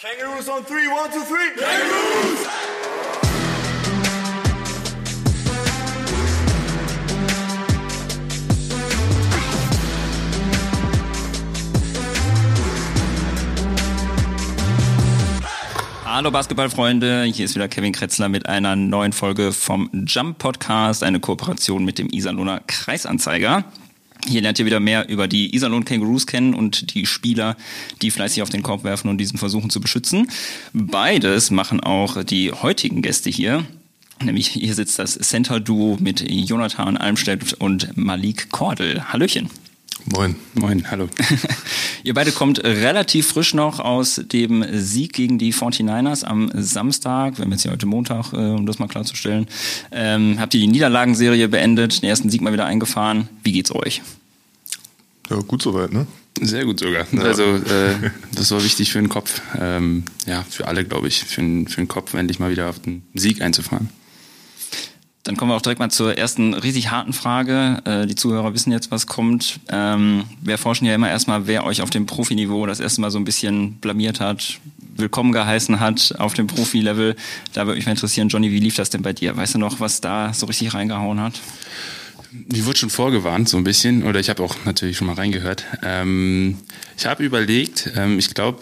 Kangaroos on three, one, two, three. Kangaroos! Hallo Basketballfreunde, hier ist wieder Kevin Kretzler mit einer neuen Folge vom Jump Podcast, eine Kooperation mit dem Iserlohner Kreisanzeiger. Hier lernt ihr wieder mehr über die Iserlohn Kangaroos kennen und die Spieler, die fleißig auf den Korb werfen und diesen versuchen zu beschützen. Beides machen auch die heutigen Gäste hier. Nämlich hier sitzt das Center-Duo mit Jonathan Almstedt und Malik Kordel. Hallöchen. Moin. Moin, hallo. Ihr beide kommt relativ frisch noch aus dem Sieg gegen die 49ers am Samstag. Wir haben jetzt hier heute Montag, äh, um das mal klarzustellen. Ähm, habt ihr die Niederlagenserie beendet, den ersten Sieg mal wieder eingefahren. Wie geht's euch? Ja, gut soweit, ne? Sehr gut sogar. Ja. Also äh, das war wichtig für den Kopf. Ähm, ja, für alle, glaube ich, für, den, für den Kopf endlich mal wieder auf den Sieg einzufahren. Dann kommen wir auch direkt mal zur ersten riesig harten Frage. Äh, die Zuhörer wissen jetzt, was kommt. Ähm, wir forschen ja immer erstmal, wer euch auf dem Profiniveau das erste Mal so ein bisschen blamiert hat, willkommen geheißen hat auf dem Profilevel. Da würde mich mal interessieren, Johnny, wie lief das denn bei dir? Weißt du noch, was da so richtig reingehauen hat? Mir wurde schon vorgewarnt, so ein bisschen, oder ich habe auch natürlich schon mal reingehört. Ähm, ich habe überlegt, ähm, ich glaube,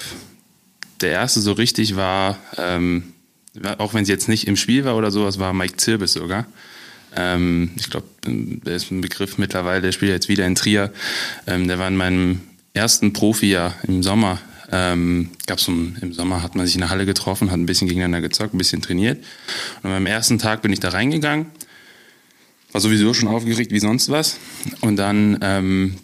der erste so richtig war ähm, auch wenn sie jetzt nicht im Spiel war oder sowas, war Mike Zirbis sogar. Ähm, ich glaube, der ist ein Begriff mittlerweile, der spielt jetzt wieder in Trier. Ähm, der war in meinem ersten Profijahr im Sommer. Ähm, gab's um, Im Sommer hat man sich in der Halle getroffen, hat ein bisschen gegeneinander gezockt, ein bisschen trainiert. Und am ersten Tag bin ich da reingegangen, war sowieso schon aufgeregt wie sonst was. Und dann ähm,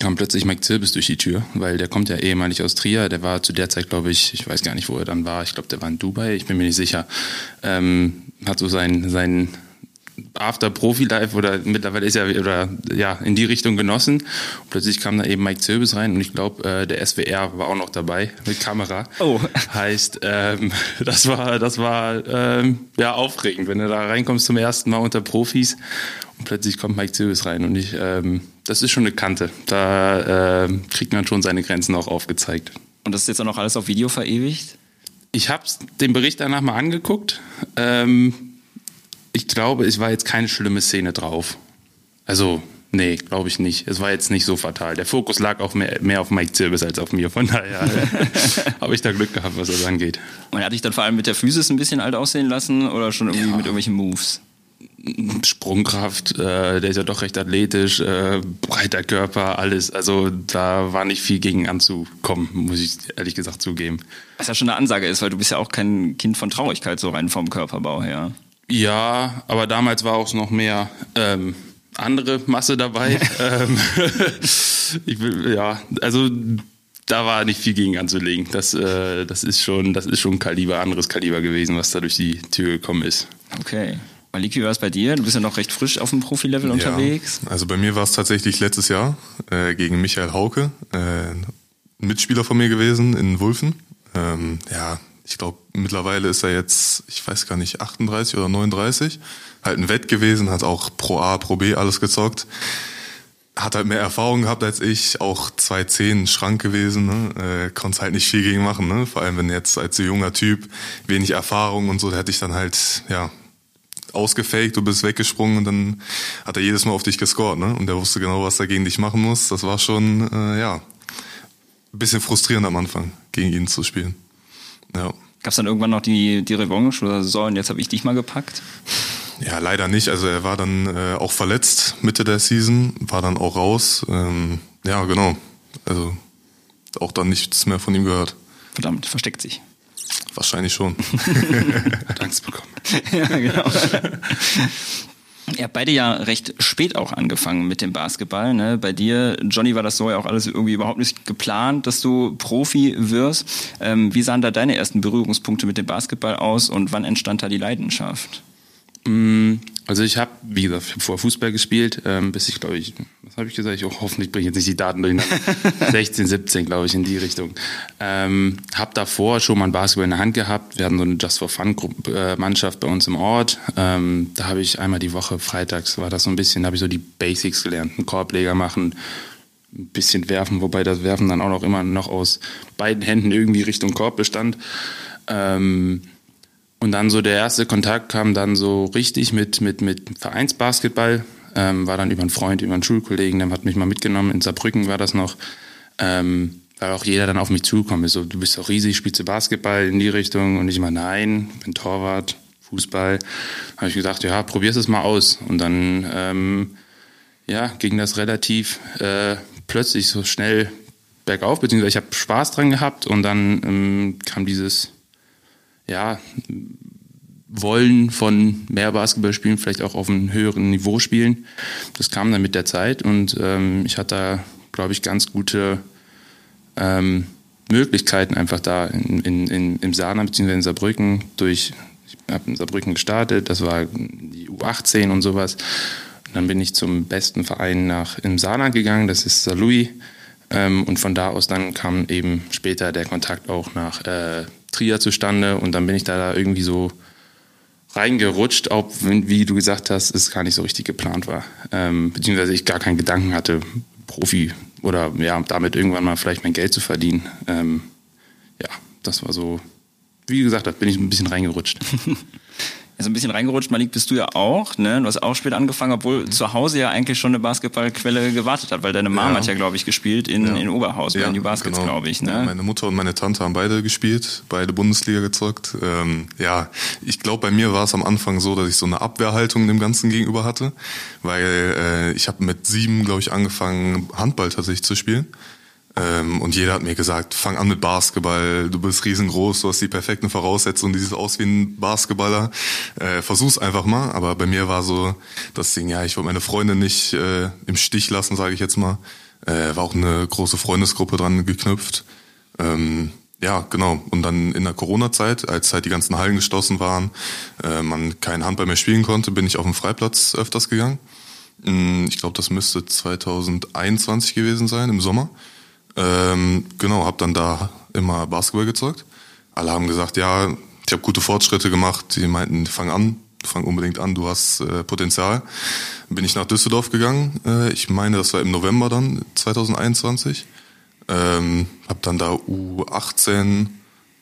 kam plötzlich Mike Zirbis durch die Tür, weil der kommt ja ehemalig aus Trier. Der war zu der Zeit, glaube ich, ich weiß gar nicht, wo er dann war. Ich glaube, der war in Dubai, ich bin mir nicht sicher. Ähm, hat so sein, sein After Profi Life oder mittlerweile ist er oder ja in die Richtung genossen. Und plötzlich kam da eben Mike Zirbis rein und ich glaube äh, der SWR war auch noch dabei mit Kamera. Oh, heißt ähm, das war das war ähm, ja aufregend, wenn du da reinkommst zum ersten Mal unter Profis und plötzlich kommt Mike Zirbis rein und ich ähm, das ist schon eine Kante. Da äh, kriegt man schon seine Grenzen auch aufgezeigt. Und das ist jetzt auch noch alles auf Video verewigt? Ich habe den Bericht danach mal angeguckt. Ähm, ich glaube, es war jetzt keine schlimme Szene drauf. Also, nee, glaube ich nicht. Es war jetzt nicht so fatal. Der Fokus lag auch mehr, mehr auf Mike Zirbis als auf mir. Von daher habe ich da Glück gehabt, was das angeht. Und er hat dich dann vor allem mit der Physis ein bisschen alt aussehen lassen oder schon irgendwie ja. mit irgendwelchen Moves? Sprungkraft, äh, der ist ja doch recht athletisch, äh, breiter Körper, alles. Also da war nicht viel gegen anzukommen, muss ich ehrlich gesagt zugeben. Was ja schon eine Ansage ist, weil du bist ja auch kein Kind von Traurigkeit, so rein vom Körperbau her. Ja, aber damals war auch noch mehr ähm, andere Masse dabei. ähm, ich will, ja, also da war nicht viel gegen anzulegen. Das, äh, das ist schon, das ist schon Kaliber, anderes Kaliber gewesen, was da durch die Tür gekommen ist. Okay. Maliki, wie war es bei dir? Du bist ja noch recht frisch auf dem Profilevel ja, unterwegs. Also bei mir war es tatsächlich letztes Jahr äh, gegen Michael Hauke, äh, Mitspieler von mir gewesen in Wulfen. Ähm, ja, ich glaube, mittlerweile ist er jetzt, ich weiß gar nicht, 38 oder 39. Halt ein Wett gewesen, hat auch Pro A, Pro B alles gezockt. Hat halt mehr Erfahrung gehabt als ich, auch 2,10 Schrank gewesen, ne? äh, konnte halt nicht viel gegen machen, ne? vor allem wenn jetzt als junger Typ wenig Erfahrung und so, da hätte ich dann halt, ja, ausgefaked, du bist weggesprungen und dann hat er jedes Mal auf dich gescored, ne? Und er wusste genau, was er gegen dich machen muss. Das war schon, äh, ja, ein bisschen frustrierend am Anfang, gegen ihn zu spielen. Ja. Gab es dann irgendwann noch die, die Revanche oder so, und jetzt habe ich dich mal gepackt? Ja, leider nicht. Also er war dann äh, auch verletzt Mitte der Season, war dann auch raus. Ähm, ja, genau. Also auch dann nichts mehr von ihm gehört. Verdammt, versteckt sich. Wahrscheinlich schon. Hat Angst bekommen. ja, genau. Ihr habt beide ja recht spät auch angefangen mit dem Basketball. Ne? Bei dir, Johnny, war das so ja auch alles irgendwie überhaupt nicht geplant, dass du Profi wirst. Ähm, wie sahen da deine ersten Berührungspunkte mit dem Basketball aus und wann entstand da die Leidenschaft? Mm, also ich habe, wie gesagt, vor Fußball gespielt, ähm, bis ich, glaube ich, was habe ich gesagt? Ich, oh, hoffentlich bringe ich jetzt nicht die Daten durcheinander. 16, 17, glaube ich, in die Richtung. Ähm, habe davor schon mal ein Basketball in der Hand gehabt. Wir hatten so eine Just for Fun äh, Mannschaft bei uns im Ort. Ähm, da habe ich einmal die Woche freitags war das so ein bisschen, da habe ich so die Basics gelernt, einen Korbleger machen, ein bisschen werfen, wobei das Werfen dann auch noch immer noch aus beiden Händen irgendwie Richtung Korb bestand. Ähm, und dann so der erste Kontakt kam dann so richtig mit, mit, mit Vereinsbasketball. Ähm, war dann über einen Freund, über einen Schulkollegen, der hat mich mal mitgenommen. In Saarbrücken war das noch. Ähm, weil auch jeder dann auf mich zukommt. Ist so, du bist doch riesig, spielst du Basketball in die Richtung? Und ich immer, nein, bin Torwart, Fußball. Habe ich gesagt, ja, probier's es mal aus. Und dann ähm, ja, ging das relativ äh, plötzlich so schnell bergauf, beziehungsweise ich habe Spaß dran gehabt und dann ähm, kam dieses, ja, Wollen von mehr Basketball spielen, vielleicht auch auf einem höheren Niveau spielen. Das kam dann mit der Zeit und ähm, ich hatte da, glaube ich, ganz gute ähm, Möglichkeiten einfach da in, in, in, im Saarland bzw. in Saarbrücken durch, ich habe in Saarbrücken gestartet, das war die U18 und sowas dann bin ich zum besten Verein nach im Saarland gegangen, das ist Saarlouis. Ähm, und von da aus dann kam eben später der Kontakt auch nach äh, Trier zustande und dann bin ich da irgendwie so reingerutscht, auch wenn, wie du gesagt hast, es gar nicht so richtig geplant war. Ähm, beziehungsweise ich gar keinen Gedanken hatte, Profi oder ja, damit irgendwann mal vielleicht mein Geld zu verdienen. Ähm, ja, das war so, wie gesagt, da bin ich ein bisschen reingerutscht. so ein bisschen reingerutscht. Malik, bist du ja auch, ne? Du hast auch spät angefangen, obwohl zu Hause ja eigentlich schon eine Basketballquelle gewartet hat, weil deine Mom ja. hat ja, glaube ich, gespielt in, ja. in Oberhausen, ja, in die Baskets, genau. glaube ich. Ne? Ja, meine Mutter und meine Tante haben beide gespielt, beide Bundesliga gezockt. Ähm, ja, ich glaube, bei mir war es am Anfang so, dass ich so eine Abwehrhaltung dem Ganzen gegenüber hatte, weil äh, ich habe mit sieben, glaube ich, angefangen, Handball tatsächlich zu spielen. Ähm, und jeder hat mir gesagt, fang an mit Basketball, du bist riesengroß, du hast die perfekten Voraussetzungen, du siehst aus wie ein Basketballer. Äh, versuch's einfach mal. Aber bei mir war so das Ding, ja, ich wollte meine Freunde nicht äh, im Stich lassen, sage ich jetzt mal. Äh, war auch eine große Freundesgruppe dran geknüpft. Ähm, ja, genau. Und dann in der Corona-Zeit, als halt die ganzen Hallen geschlossen waren, äh, man keinen Handball mehr spielen konnte, bin ich auf dem Freiplatz öfters gegangen. Mm, ich glaube, das müsste 2021 gewesen sein, im Sommer. Ähm, genau, habe dann da immer Basketball gezockt. Alle haben gesagt, ja, ich habe gute Fortschritte gemacht. Die meinten, fang an, fang unbedingt an, du hast äh, Potenzial. Bin ich nach Düsseldorf gegangen. Äh, ich meine, das war im November dann 2021. Ähm, habe dann da U18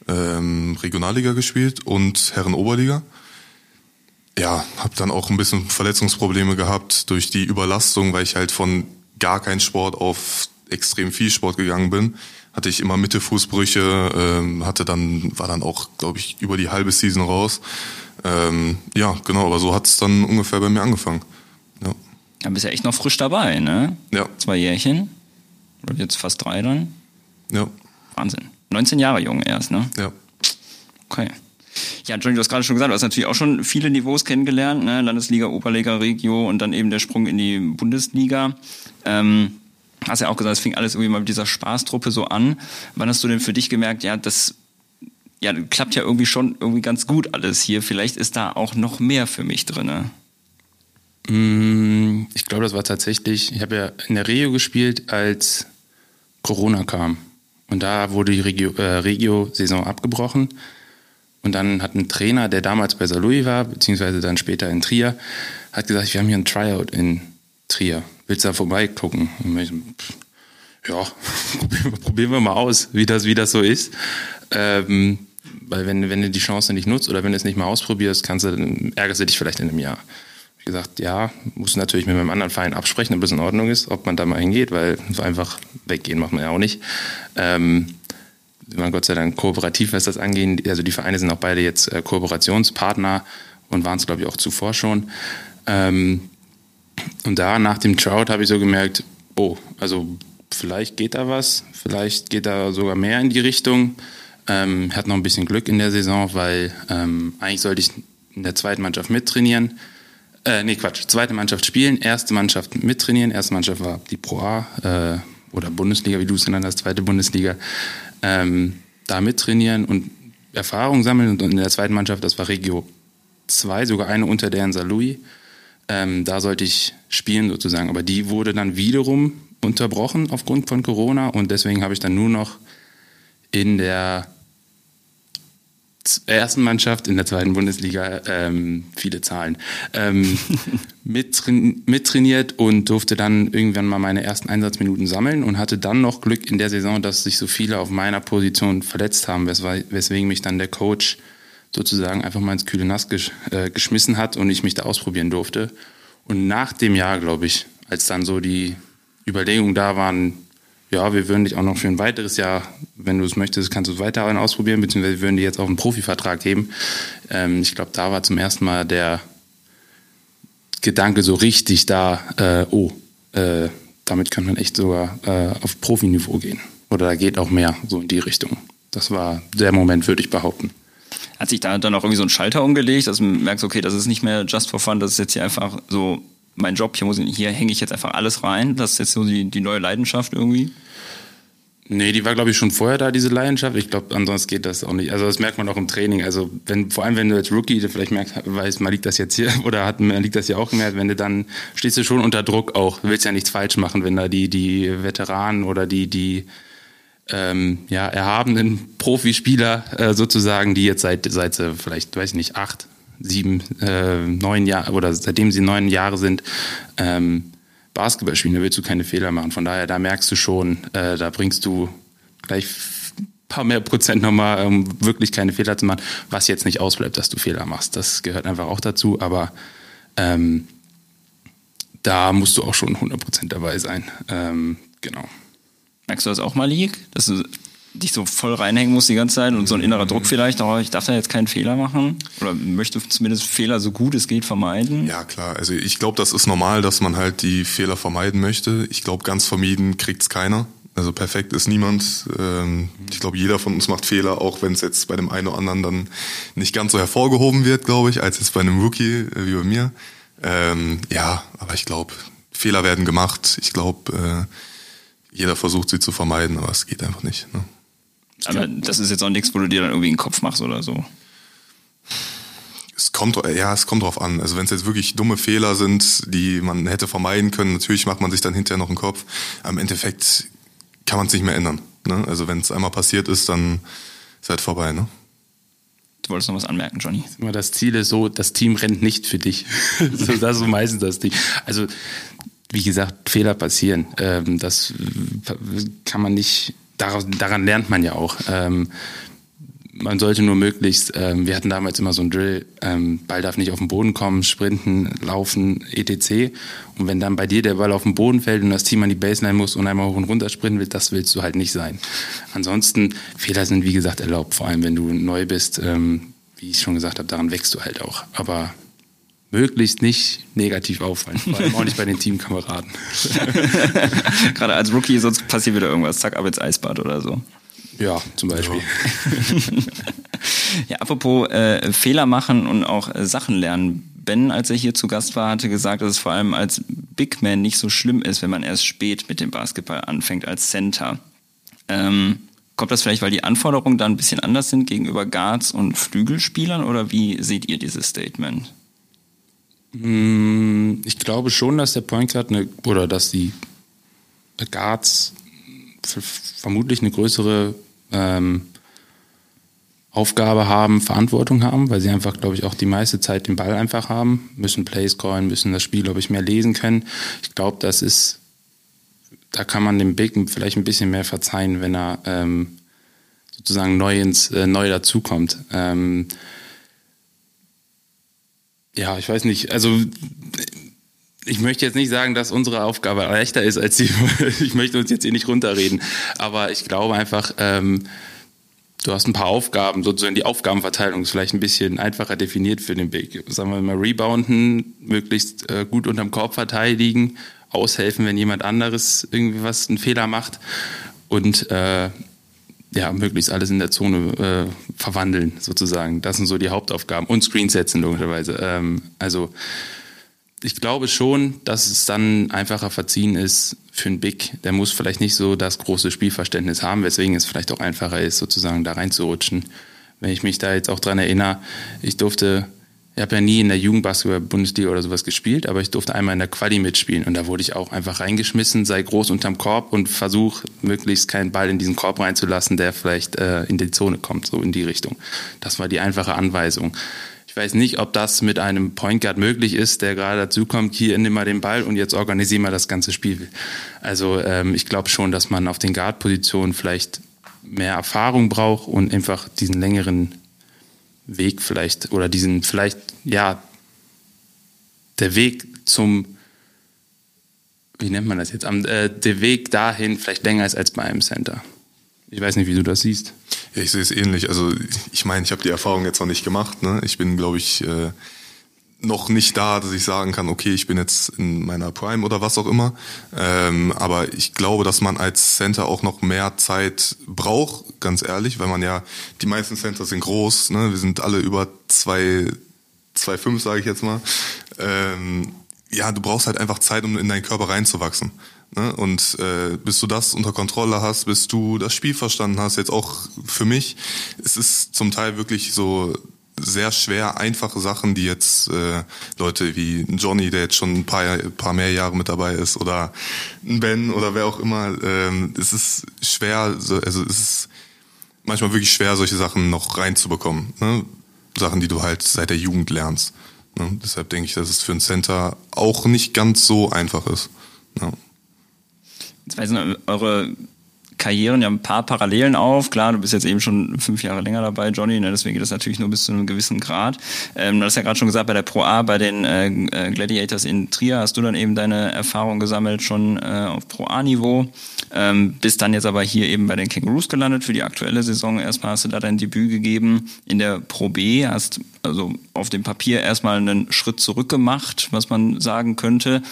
ähm, Regionalliga gespielt und Herren Oberliga. Ja, habe dann auch ein bisschen Verletzungsprobleme gehabt durch die Überlastung, weil ich halt von gar kein Sport auf extrem viel Sport gegangen bin, hatte ich immer Mittelfußbrüche, ähm, hatte dann, war dann auch, glaube ich, über die halbe Season raus. Ähm, ja, genau, aber so hat es dann ungefähr bei mir angefangen. Ja. Dann bist ja echt noch frisch dabei, ne? Ja. Zwei Jährchen. Oder jetzt fast drei dann. Ja. Wahnsinn. 19 Jahre jung erst, ne? Ja. Okay. Ja, Johnny, du hast gerade schon gesagt, du hast natürlich auch schon viele Niveaus kennengelernt, ne? Landesliga, Oberliga, Regio und dann eben der Sprung in die Bundesliga. Ähm, hast ja auch gesagt, es fing alles irgendwie mal mit dieser Spaßtruppe so an. Wann hast du denn für dich gemerkt, ja, das ja, klappt ja irgendwie schon irgendwie ganz gut alles hier. Vielleicht ist da auch noch mehr für mich drin. Mm, ich glaube, das war tatsächlich, ich habe ja in der Regio gespielt, als Corona kam. Und da wurde die Regio-Saison äh, Regio abgebrochen. Und dann hat ein Trainer, der damals bei Salui war, beziehungsweise dann später in Trier, hat gesagt, wir haben hier ein Tryout in Trier willst du da vorbeigucken? Ich, ja, probieren wir mal aus, wie das, wie das so ist. Ähm, weil wenn, wenn du die Chance nicht nutzt oder wenn du es nicht mal ausprobierst, kannst du, ärgerst du dich vielleicht in einem Jahr. Ich gesagt, ja, muss natürlich mit meinem anderen Verein absprechen, ob das in Ordnung ist, ob man da mal hingeht, weil einfach weggehen macht man ja auch nicht. Ähm, man Gott sei Dank kooperativ, was das angeht. Also die Vereine sind auch beide jetzt äh, Kooperationspartner und waren es, glaube ich, auch zuvor schon. Ähm, und da nach dem Trout habe ich so gemerkt, oh, also vielleicht geht da was, vielleicht geht da sogar mehr in die Richtung. Ähm, hat noch ein bisschen Glück in der Saison, weil ähm, eigentlich sollte ich in der zweiten Mannschaft mittrainieren. Äh, nee, Quatsch, zweite Mannschaft spielen, erste Mannschaft mittrainieren. Erste Mannschaft war die Pro A äh, oder Bundesliga, wie du es genannt hast, zweite Bundesliga. Ähm, da mittrainieren und Erfahrung sammeln. Und in der zweiten Mannschaft, das war Regio 2, sogar eine unter der in St. Ähm, da sollte ich spielen sozusagen. Aber die wurde dann wiederum unterbrochen aufgrund von Corona und deswegen habe ich dann nur noch in der ersten Mannschaft in der zweiten Bundesliga ähm, viele Zahlen ähm, mittrainiert und durfte dann irgendwann mal meine ersten Einsatzminuten sammeln und hatte dann noch Glück in der Saison, dass sich so viele auf meiner Position verletzt haben, weswegen mich dann der Coach sozusagen einfach mal ins kühle Nass gesch äh, geschmissen hat und ich mich da ausprobieren durfte. Und nach dem Jahr, glaube ich, als dann so die Überlegungen da waren, ja, wir würden dich auch noch für ein weiteres Jahr, wenn du es möchtest, kannst du es weiterhin ausprobieren, beziehungsweise wir würden dir jetzt auch einen Profivertrag geben. Ähm, ich glaube, da war zum ersten Mal der Gedanke so richtig da, äh, oh, äh, damit könnte man echt sogar äh, auf Profiniveau gehen. Oder da geht auch mehr so in die Richtung. Das war der Moment, würde ich behaupten. Hat sich da dann auch irgendwie so ein Schalter umgelegt, dass du merkst, okay, das ist nicht mehr just for fun, das ist jetzt hier einfach so mein Job, hier, hier hänge ich jetzt einfach alles rein. Das ist jetzt so die, die neue Leidenschaft irgendwie. Nee, die war, glaube ich, schon vorher da, diese Leidenschaft. Ich glaube, ansonsten geht das auch nicht. Also das merkt man auch im Training. Also wenn, vor allem wenn du als Rookie vielleicht merkst, weißt, man liegt das jetzt hier oder hat, man liegt das ja auch gemerkt, wenn du dann stehst du schon unter Druck auch. Du willst ja nichts falsch machen, wenn da die, die Veteranen oder die, die ähm, ja, erhabenen Profispieler äh, sozusagen, die jetzt seit, seit äh, vielleicht, weiß ich nicht, acht, sieben, äh, neun Jahre oder seitdem sie neun Jahre sind, ähm, Basketball spielen, da willst du keine Fehler machen. Von daher, da merkst du schon, äh, da bringst du gleich ein paar mehr Prozent nochmal, um wirklich keine Fehler zu machen, was jetzt nicht ausbleibt, dass du Fehler machst. Das gehört einfach auch dazu, aber ähm, da musst du auch schon 100 Prozent dabei sein. Ähm, genau. Merkst du das auch, Malik? Dass du dich so voll reinhängen musst die ganze Zeit und so ein innerer Druck vielleicht, oh, ich darf da jetzt keinen Fehler machen? Oder möchte zumindest Fehler so gut es geht vermeiden? Ja, klar. Also ich glaube, das ist normal, dass man halt die Fehler vermeiden möchte. Ich glaube, ganz vermieden kriegt's keiner. Also perfekt ist niemand. Ähm, ich glaube, jeder von uns macht Fehler, auch wenn es jetzt bei dem einen oder anderen dann nicht ganz so hervorgehoben wird, glaube ich, als jetzt bei einem Rookie äh, wie bei mir. Ähm, ja, aber ich glaube, Fehler werden gemacht. Ich glaube, äh, jeder versucht sie zu vermeiden, aber es geht einfach nicht. Ne? Aber das ist jetzt auch nichts, wo du dir dann irgendwie einen Kopf machst oder so. Es kommt, ja, es kommt drauf an. Also wenn es jetzt wirklich dumme Fehler sind, die man hätte vermeiden können, natürlich macht man sich dann hinterher noch einen Kopf. Am Endeffekt kann man es nicht mehr ändern. Ne? Also wenn es einmal passiert ist, dann ist halt vorbei. Ne? Du wolltest noch was anmerken, Johnny. Das Ziel ist so, das Team rennt nicht für dich. das ist so meistens das Ding. Also wie gesagt, Fehler passieren. Ähm, das kann man nicht, daran, lernt man ja auch. Ähm, man sollte nur möglichst, ähm, wir hatten damals immer so ein Drill, Ball darf nicht auf den Boden kommen, sprinten, laufen, etc. Und wenn dann bei dir der Ball auf den Boden fällt und das Team an die Baseline muss und einmal hoch und runter sprinten will, das willst du halt nicht sein. Ansonsten, Fehler sind wie gesagt erlaubt, vor allem wenn du neu bist. wie ich schon gesagt habe, daran wächst du halt auch. Aber möglichst nicht negativ auffallen, vor allem auch nicht bei den Teamkameraden. Gerade als Rookie, sonst passiert wieder irgendwas, zack, ab ins Eisbad oder so. Ja, zum Beispiel. Ja, ja apropos äh, Fehler machen und auch äh, Sachen lernen. Ben, als er hier zu Gast war, hatte gesagt, dass es vor allem als Big Man nicht so schlimm ist, wenn man erst spät mit dem Basketball anfängt als Center. Ähm, kommt das vielleicht, weil die Anforderungen da ein bisschen anders sind gegenüber Guards und Flügelspielern oder wie seht ihr dieses Statement? Mm, ich glaube schon, dass der Point Guard eine, oder dass die Guards vermutlich eine größere ähm, Aufgabe haben, Verantwortung haben, weil sie einfach, glaube ich, auch die meiste Zeit den Ball einfach haben, müssen Plays callen, müssen das Spiel, glaube ich, mehr lesen können. Ich glaube, das ist, da kann man dem Big vielleicht ein bisschen mehr verzeihen, wenn er ähm, sozusagen neu ins äh, neu dazukommt. Ähm, ja, ich weiß nicht. Also ich möchte jetzt nicht sagen, dass unsere Aufgabe leichter ist als die. ich möchte uns jetzt hier nicht runterreden. Aber ich glaube einfach, ähm, du hast ein paar Aufgaben, sozusagen die Aufgabenverteilung ist vielleicht ein bisschen einfacher definiert für den Big. Sagen wir mal, rebounden, möglichst äh, gut unterm Korb verteidigen, aushelfen, wenn jemand anderes irgendwie was, einen Fehler macht. Und äh, ja, möglichst alles in der Zone äh, verwandeln, sozusagen. Das sind so die Hauptaufgaben. Und Screens setzen, logischerweise. Ähm, also ich glaube schon, dass es dann einfacher verziehen ist für einen Big. Der muss vielleicht nicht so das große Spielverständnis haben, weswegen es vielleicht auch einfacher ist, sozusagen da reinzurutschen. Wenn ich mich da jetzt auch dran erinnere, ich durfte ich habe ja nie in der Jugendbasketball-Bundesliga oder sowas gespielt, aber ich durfte einmal in der Quali mitspielen und da wurde ich auch einfach reingeschmissen, sei groß unterm Korb und versuch möglichst keinen Ball in diesen Korb reinzulassen, der vielleicht äh, in die Zone kommt, so in die Richtung. Das war die einfache Anweisung. Ich weiß nicht, ob das mit einem Point Guard möglich ist, der gerade dazu kommt, hier nimm mal den Ball und jetzt organisier mal das ganze Spiel. Also ähm, ich glaube schon, dass man auf den Guard-Positionen vielleicht mehr Erfahrung braucht und einfach diesen längeren Weg vielleicht oder diesen vielleicht, ja, der Weg zum, wie nennt man das jetzt, äh, der Weg dahin vielleicht länger ist als bei einem Center. Ich weiß nicht, wie du das siehst. Ja, ich sehe es ähnlich. Also ich meine, ich habe die Erfahrung jetzt noch nicht gemacht. Ne? Ich bin, glaube ich, äh, noch nicht da, dass ich sagen kann, okay, ich bin jetzt in meiner Prime oder was auch immer. Ähm, aber ich glaube, dass man als Center auch noch mehr Zeit braucht, ganz ehrlich, weil man ja, die meisten Center sind groß, ne? wir sind alle über zwei, zwei fünf, sage ich jetzt mal. Ähm, ja, du brauchst halt einfach Zeit, um in deinen Körper reinzuwachsen. Ne? Und äh, bis du das unter Kontrolle hast, bis du das Spiel verstanden hast, jetzt auch für mich, es ist zum Teil wirklich so sehr schwer einfache Sachen, die jetzt äh, Leute wie Johnny, der jetzt schon ein paar, paar mehr Jahre mit dabei ist, oder Ben oder wer auch immer, ähm, es ist schwer, also es ist manchmal wirklich schwer, solche Sachen noch reinzubekommen. Ne? Sachen, die du halt seit der Jugend lernst. Ne? Deshalb denke ich, dass es für ein Center auch nicht ganz so einfach ist. Ja. Jetzt weiß ich, eure Karrieren ja ein paar Parallelen auf. Klar, du bist jetzt eben schon fünf Jahre länger dabei, Johnny, ne? deswegen geht das natürlich nur bis zu einem gewissen Grad. Ähm, du hast ja gerade schon gesagt, bei der Pro A, bei den äh, äh, Gladiators in Trier hast du dann eben deine Erfahrung gesammelt, schon äh, auf Pro A-Niveau. Ähm, bist dann jetzt aber hier eben bei den Kangaroos gelandet für die aktuelle Saison. Erstmal hast du da dein Debüt gegeben in der Pro B, hast also auf dem Papier erstmal einen Schritt zurück gemacht, was man sagen könnte.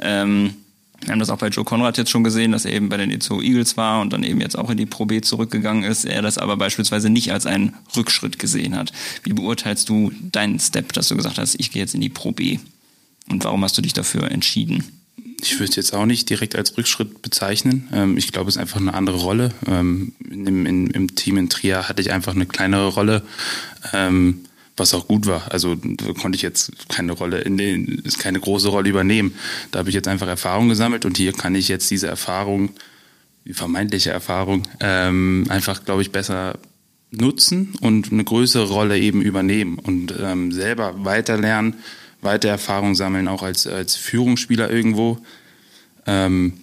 Ähm, wir haben das auch bei Joe Conrad jetzt schon gesehen, dass er eben bei den Itzo Eagles war und dann eben jetzt auch in die Pro B zurückgegangen ist. Er das aber beispielsweise nicht als einen Rückschritt gesehen hat. Wie beurteilst du deinen Step, dass du gesagt hast, ich gehe jetzt in die Pro B? Und warum hast du dich dafür entschieden? Ich würde es jetzt auch nicht direkt als Rückschritt bezeichnen. Ähm, ich glaube, es ist einfach eine andere Rolle. Ähm, Im, Team in Trier hatte ich einfach eine kleinere Rolle. Ähm, was auch gut war. Also da konnte ich jetzt keine Rolle in den, keine große Rolle übernehmen. Da habe ich jetzt einfach Erfahrung gesammelt und hier kann ich jetzt diese Erfahrung, die vermeintliche Erfahrung, ähm, einfach, glaube ich, besser nutzen und eine größere Rolle eben übernehmen und ähm, selber weiterlernen, weiter Erfahrung sammeln, auch als, als Führungsspieler irgendwo. Ähm,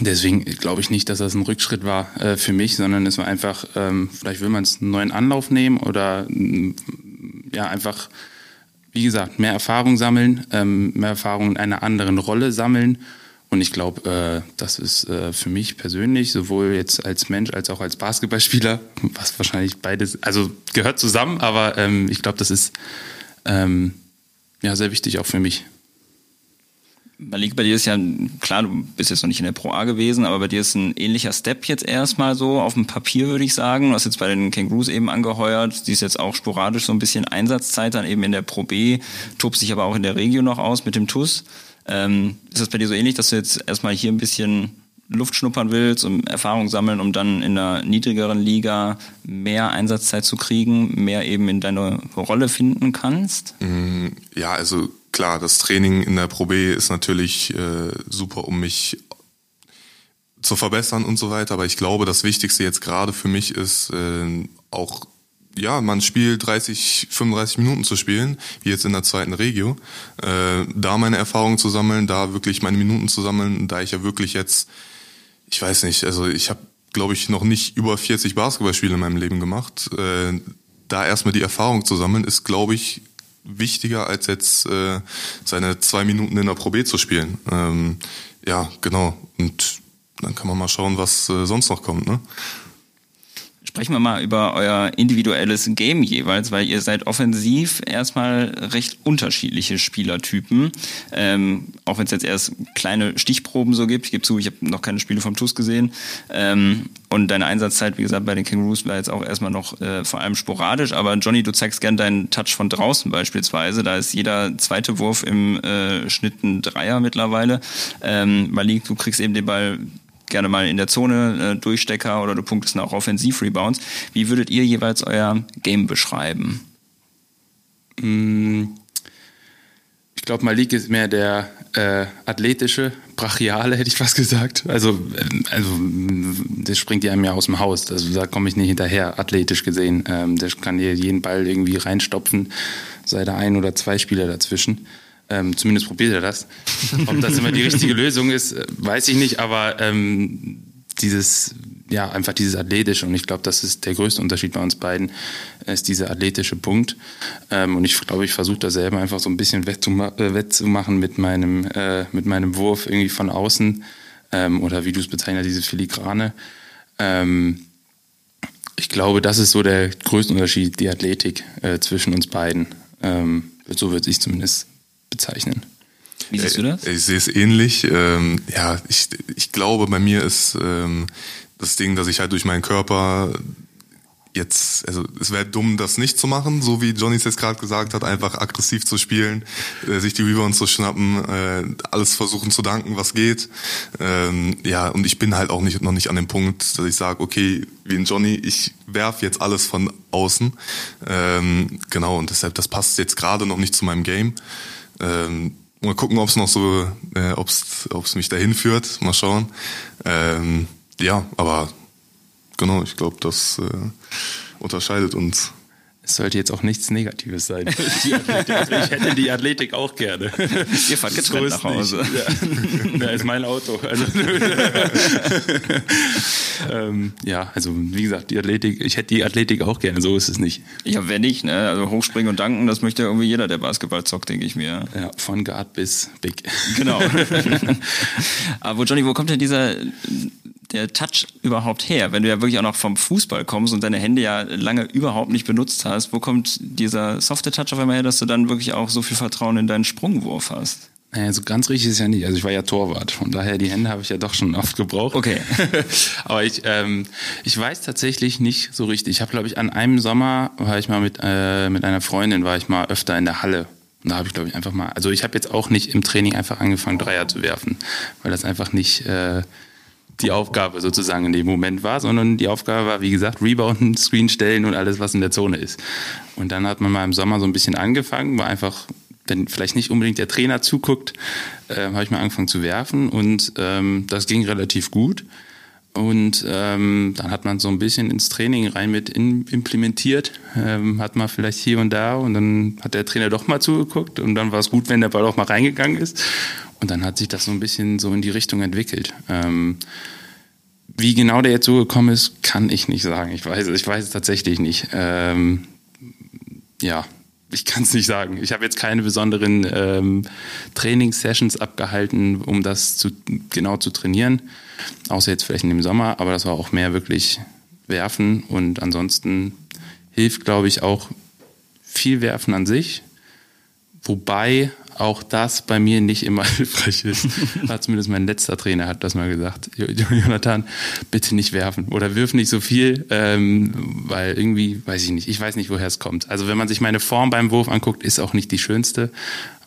deswegen glaube ich nicht, dass das ein Rückschritt war äh, für mich, sondern es war einfach, ähm, vielleicht will man es einen neuen Anlauf nehmen oder ja einfach, wie gesagt, mehr Erfahrung sammeln, ähm, mehr Erfahrung in einer anderen Rolle sammeln. Und ich glaube, äh, das ist äh, für mich persönlich, sowohl jetzt als Mensch als auch als Basketballspieler, was wahrscheinlich beides, also gehört zusammen, aber ähm, ich glaube, das ist ähm, ja sehr wichtig auch für mich. Malik, bei dir ist ja, klar, du bist jetzt noch nicht in der Pro A gewesen, aber bei dir ist ein ähnlicher Step jetzt erstmal so auf dem Papier, würde ich sagen. Du hast jetzt bei den Kangaroos eben angeheuert, die ist jetzt auch sporadisch so ein bisschen Einsatzzeit dann eben in der Pro B, tobt sich aber auch in der Regio noch aus mit dem TUS. Ähm, ist das bei dir so ähnlich, dass du jetzt erstmal hier ein bisschen Luft schnuppern willst, um Erfahrung sammeln, um dann in einer niedrigeren Liga mehr Einsatzzeit zu kriegen, mehr eben in deine Rolle finden kannst? Mm, ja, also klar, das Training in der Pro B ist natürlich äh, super, um mich zu verbessern und so weiter. Aber ich glaube, das Wichtigste jetzt gerade für mich ist äh, auch, ja, man spielt 30, 35 Minuten zu spielen, wie jetzt in der zweiten Regio. Äh, da meine Erfahrungen zu sammeln, da wirklich meine Minuten zu sammeln, da ich ja wirklich jetzt, ich weiß nicht, also ich habe, glaube ich, noch nicht über 40 Basketballspiele in meinem Leben gemacht. Äh, da erstmal die Erfahrung zu sammeln, ist, glaube ich, wichtiger, als jetzt äh, seine zwei Minuten in der Pro B zu spielen. Ähm, ja, genau. Und dann kann man mal schauen, was äh, sonst noch kommt. Ne? Sprechen wir mal über euer individuelles Game jeweils, weil ihr seid offensiv erstmal recht unterschiedliche Spielertypen. Ähm, auch wenn es jetzt erst kleine Stichproben so gibt. Ich gebe zu, ich habe noch keine Spiele vom TUS gesehen. Ähm, und deine Einsatzzeit, wie gesagt, bei den Kangaroos war jetzt auch erstmal noch äh, vor allem sporadisch. Aber Johnny, du zeigst gern deinen Touch von draußen beispielsweise. Da ist jeder zweite Wurf im äh, Schnitt ein Dreier mittlerweile. Ähm, Malik, du kriegst eben den Ball gerne mal in der Zone äh, Durchstecker oder du punktest auch Offensiv-Rebounds. Wie würdet ihr jeweils euer Game beschreiben? Mm, ich glaube, Malik ist mehr der äh, athletische, brachiale, hätte ich fast gesagt. Also, ähm, also das springt ja mir aus dem Haus. Also, da komme ich nicht hinterher, athletisch gesehen. Ähm, der kann dir jeden Ball irgendwie reinstopfen, sei da ein oder zwei Spieler dazwischen. Ähm, zumindest probiert er das. Ob das immer die richtige Lösung ist, äh, weiß ich nicht, aber ähm, dieses, ja, einfach dieses athletische und ich glaube, das ist der größte Unterschied bei uns beiden, ist dieser athletische Punkt. Ähm, und ich glaube, ich versuche da selber einfach so ein bisschen äh, wettzumachen mit meinem, äh, mit meinem Wurf irgendwie von außen ähm, oder wie du es bezeichnest, diese Filigrane. Ähm, ich glaube, das ist so der größte Unterschied, die Athletik äh, zwischen uns beiden. Ähm, so würde ich zumindest bezeichnen. Wie siehst du das? Ich, ich sehe es ähnlich. Ähm, ja, ich, ich glaube, bei mir ist ähm, das Ding, dass ich halt durch meinen Körper jetzt, also es wäre dumm, das nicht zu machen, so wie Johnny es jetzt gerade gesagt hat, einfach aggressiv zu spielen, äh, sich die Rebounds zu schnappen, äh, alles versuchen zu danken, was geht. Ähm, ja, und ich bin halt auch nicht noch nicht an dem Punkt, dass ich sage, okay, wie in Johnny, ich werf jetzt alles von außen. Ähm, genau, und deshalb, das passt jetzt gerade noch nicht zu meinem Game. Ähm, mal gucken, ob es noch so, äh, ob es mich dahin führt. Mal schauen. Ähm, ja, aber genau, ich glaube, das äh, unterscheidet uns. Es sollte jetzt auch nichts Negatives sein. Athletik, also ich hätte die Athletik auch gerne. Ihr fahrt getrennt nach Hause. Ja. Da ist mein Auto. Also, ähm, ja, also wie gesagt, die Athletik, ich hätte die Athletik auch gerne, so ist es nicht. Ja, wenn nicht, ne? Also hochspringen und danken, das möchte irgendwie jeder, der Basketball zockt, denke ich mir. Ja, von Guard bis Big. Genau. Aber Johnny, wo kommt denn dieser Touch überhaupt her? Wenn du ja wirklich auch noch vom Fußball kommst und deine Hände ja lange überhaupt nicht benutzt hast, wo kommt dieser softe Touch auf einmal her, dass du dann wirklich auch so viel Vertrauen in deinen Sprungwurf hast? Naja, so ganz richtig ist es ja nicht. Also ich war ja Torwart, von daher die Hände habe ich ja doch schon oft gebraucht. Okay. Aber ich, ähm, ich weiß tatsächlich nicht so richtig. Ich habe, glaube ich, an einem Sommer war ich mal mit, äh, mit einer Freundin, war ich mal öfter in der Halle. Und da habe ich, glaube ich, einfach mal, also ich habe jetzt auch nicht im Training einfach angefangen, Dreier zu werfen, weil das einfach nicht äh, die Aufgabe sozusagen in dem Moment war, sondern die Aufgabe war, wie gesagt, Rebounden, Screen stellen und alles, was in der Zone ist. Und dann hat man mal im Sommer so ein bisschen angefangen, war einfach, wenn vielleicht nicht unbedingt der Trainer zuguckt, äh, habe ich mal angefangen zu werfen und ähm, das ging relativ gut. Und ähm, dann hat man so ein bisschen ins Training rein mit in, implementiert, ähm, hat man vielleicht hier und da und dann hat der Trainer doch mal zugeguckt und dann war es gut, wenn der Ball auch mal reingegangen ist. Und dann hat sich das so ein bisschen so in die Richtung entwickelt. Ähm, wie genau der jetzt so gekommen ist, kann ich nicht sagen. Ich weiß, ich weiß es tatsächlich nicht. Ähm, ja, ich kann es nicht sagen. Ich habe jetzt keine besonderen ähm, Trainingssessions abgehalten, um das zu, genau zu trainieren. Außer jetzt vielleicht in dem Sommer, aber das war auch mehr wirklich werfen und ansonsten hilft, glaube ich, auch viel werfen an sich. Wobei auch das bei mir nicht immer hilfreich ist. hat zumindest mein letzter Trainer hat das mal gesagt. Jonathan, bitte nicht werfen oder wirf nicht so viel, ähm, weil irgendwie, weiß ich nicht, ich weiß nicht, woher es kommt. Also wenn man sich meine Form beim Wurf anguckt, ist auch nicht die schönste,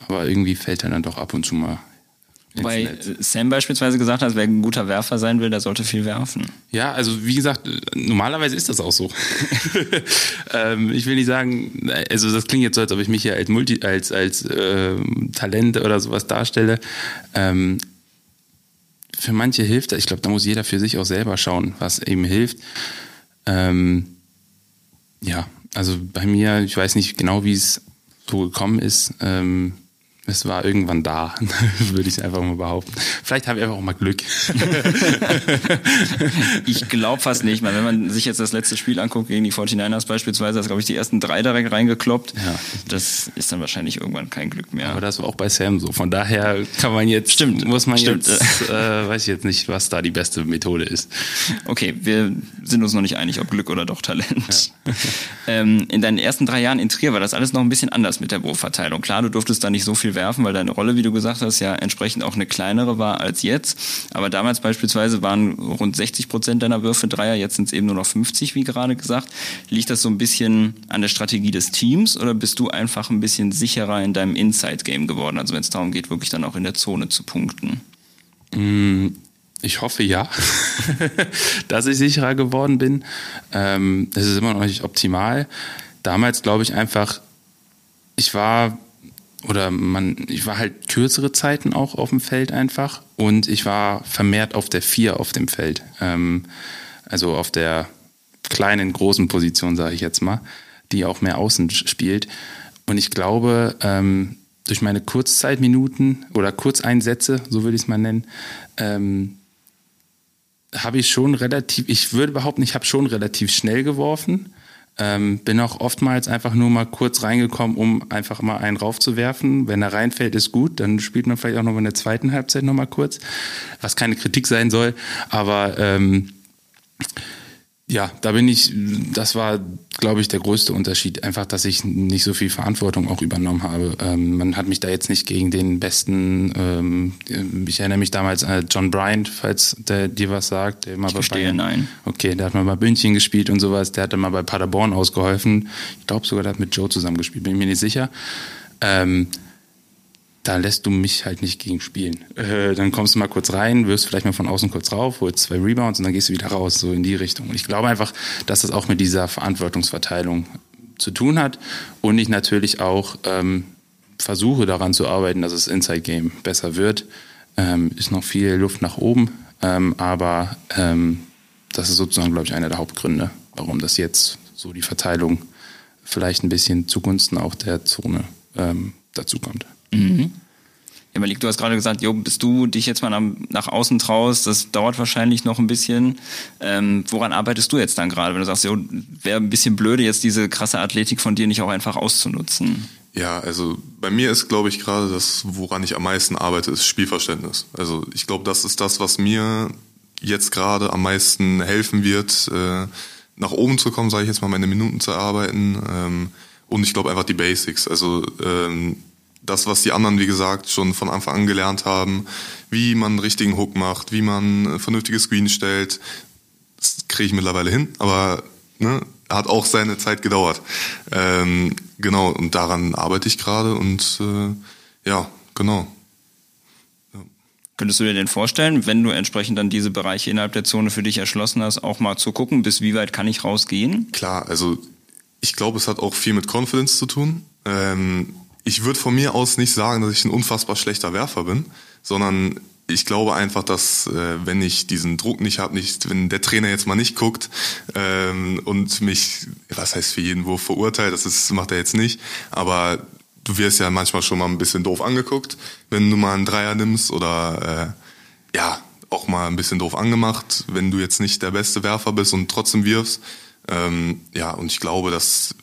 aber irgendwie fällt er dann doch ab und zu mal Wobei Sam beispielsweise gesagt hat, wer ein guter Werfer sein will, der sollte viel werfen. Ja, also wie gesagt, normalerweise ist das auch so. ähm, ich will nicht sagen, also das klingt jetzt so, als ob ich mich hier als Multi, als, als äh, Talent oder sowas darstelle. Ähm, für manche hilft das. Ich glaube, da muss jeder für sich auch selber schauen, was ihm hilft. Ähm, ja, also bei mir, ich weiß nicht genau, wie es so gekommen ist. Ähm, es war irgendwann da, würde ich einfach mal behaupten. Vielleicht habe ich einfach auch mal Glück. ich glaube fast nicht, weil wenn man sich jetzt das letzte Spiel anguckt gegen die 49ers beispielsweise, hast glaube ich die ersten drei direkt reingekloppt. Ja. Das ist dann wahrscheinlich irgendwann kein Glück mehr. Aber das war auch bei Sam so. Von daher kann man jetzt, stimmt, muss man stimmt. jetzt, äh, weiß ich jetzt nicht, was da die beste Methode ist. Okay, wir sind uns noch nicht einig, ob Glück oder doch Talent. Ja. ähm, in deinen ersten drei Jahren in Trier war das alles noch ein bisschen anders mit der Wurfverteilung. Klar, du durftest da nicht so viel werfen, weil deine Rolle, wie du gesagt hast, ja entsprechend auch eine kleinere war als jetzt. Aber damals beispielsweise waren rund 60 Prozent deiner Würfe Dreier, jetzt sind es eben nur noch 50, wie gerade gesagt. Liegt das so ein bisschen an der Strategie des Teams oder bist du einfach ein bisschen sicherer in deinem Inside-Game geworden? Also wenn es darum geht, wirklich dann auch in der Zone zu punkten? Mm, ich hoffe ja, dass ich sicherer geworden bin. Ähm, das ist immer noch nicht optimal. Damals glaube ich einfach, ich war oder man, ich war halt kürzere Zeiten auch auf dem Feld einfach und ich war vermehrt auf der Vier auf dem Feld. Ähm, also auf der kleinen, großen Position, sage ich jetzt mal, die auch mehr außen spielt. Und ich glaube, ähm, durch meine Kurzzeitminuten oder Kurzeinsätze, so würde ich es mal nennen, ähm, habe ich schon relativ, ich würde behaupten, ich habe schon relativ schnell geworfen. Ähm, bin auch oftmals einfach nur mal kurz reingekommen, um einfach mal einen raufzuwerfen. Wenn er reinfällt, ist gut. Dann spielt man vielleicht auch noch in der zweiten Halbzeit noch mal kurz. Was keine Kritik sein soll. Aber ähm, ja, da bin ich, das war, glaube ich, der größte Unterschied. Einfach, dass ich nicht so viel Verantwortung auch übernommen habe. Ähm, man hat mich da jetzt nicht gegen den besten, ähm, ich erinnere mich damals an John Bryant, falls der dir was sagt. Der mal ich bei verstehe, Bayern, nein. Okay, der hat mal bei München gespielt und sowas. Der hat dann mal bei Paderborn ausgeholfen. Ich glaube sogar, der hat mit Joe zusammengespielt, bin ich mir nicht sicher. Ähm, da lässt du mich halt nicht gegen spielen. Äh, dann kommst du mal kurz rein, wirst vielleicht mal von außen kurz rauf, holst zwei Rebounds und dann gehst du wieder raus, so in die Richtung. Und ich glaube einfach, dass das auch mit dieser Verantwortungsverteilung zu tun hat und ich natürlich auch ähm, versuche daran zu arbeiten, dass das Inside Game besser wird. Ähm, ist noch viel Luft nach oben, ähm, aber ähm, das ist sozusagen, glaube ich, einer der Hauptgründe, warum das jetzt so die Verteilung vielleicht ein bisschen zugunsten auch der Zone ähm, dazu kommt. Mhm. Ja, Malik, du hast gerade gesagt, jo, bis du dich jetzt mal nach außen traust, das dauert wahrscheinlich noch ein bisschen. Ähm, woran arbeitest du jetzt dann gerade, wenn du sagst, jo, wäre ein bisschen blöde, jetzt diese krasse Athletik von dir nicht auch einfach auszunutzen? Ja, also bei mir ist, glaube ich, gerade das, woran ich am meisten arbeite, ist Spielverständnis. Also ich glaube, das ist das, was mir jetzt gerade am meisten helfen wird, äh, nach oben zu kommen, sage ich jetzt mal, meine Minuten zu erarbeiten. Ähm, und ich glaube einfach die Basics. Also ähm, das, was die anderen, wie gesagt, schon von Anfang an gelernt haben, wie man einen richtigen Hook macht, wie man ein vernünftiges Screen stellt, das kriege ich mittlerweile hin, aber ne, hat auch seine Zeit gedauert. Ähm, genau, und daran arbeite ich gerade und äh, ja, genau. Könntest du dir denn vorstellen, wenn du entsprechend dann diese Bereiche innerhalb der Zone für dich erschlossen hast, auch mal zu gucken, bis wie weit kann ich rausgehen? Klar, also ich glaube, es hat auch viel mit Confidence zu tun. Ähm, ich würde von mir aus nicht sagen, dass ich ein unfassbar schlechter Werfer bin, sondern ich glaube einfach, dass äh, wenn ich diesen Druck nicht habe, nicht, wenn der Trainer jetzt mal nicht guckt ähm, und mich, was heißt für jeden Wurf verurteilt, das ist, macht er jetzt nicht, aber du wirst ja manchmal schon mal ein bisschen doof angeguckt, wenn du mal einen Dreier nimmst oder äh, ja, auch mal ein bisschen doof angemacht, wenn du jetzt nicht der beste Werfer bist und trotzdem wirfst. Ähm, ja, und ich glaube, dass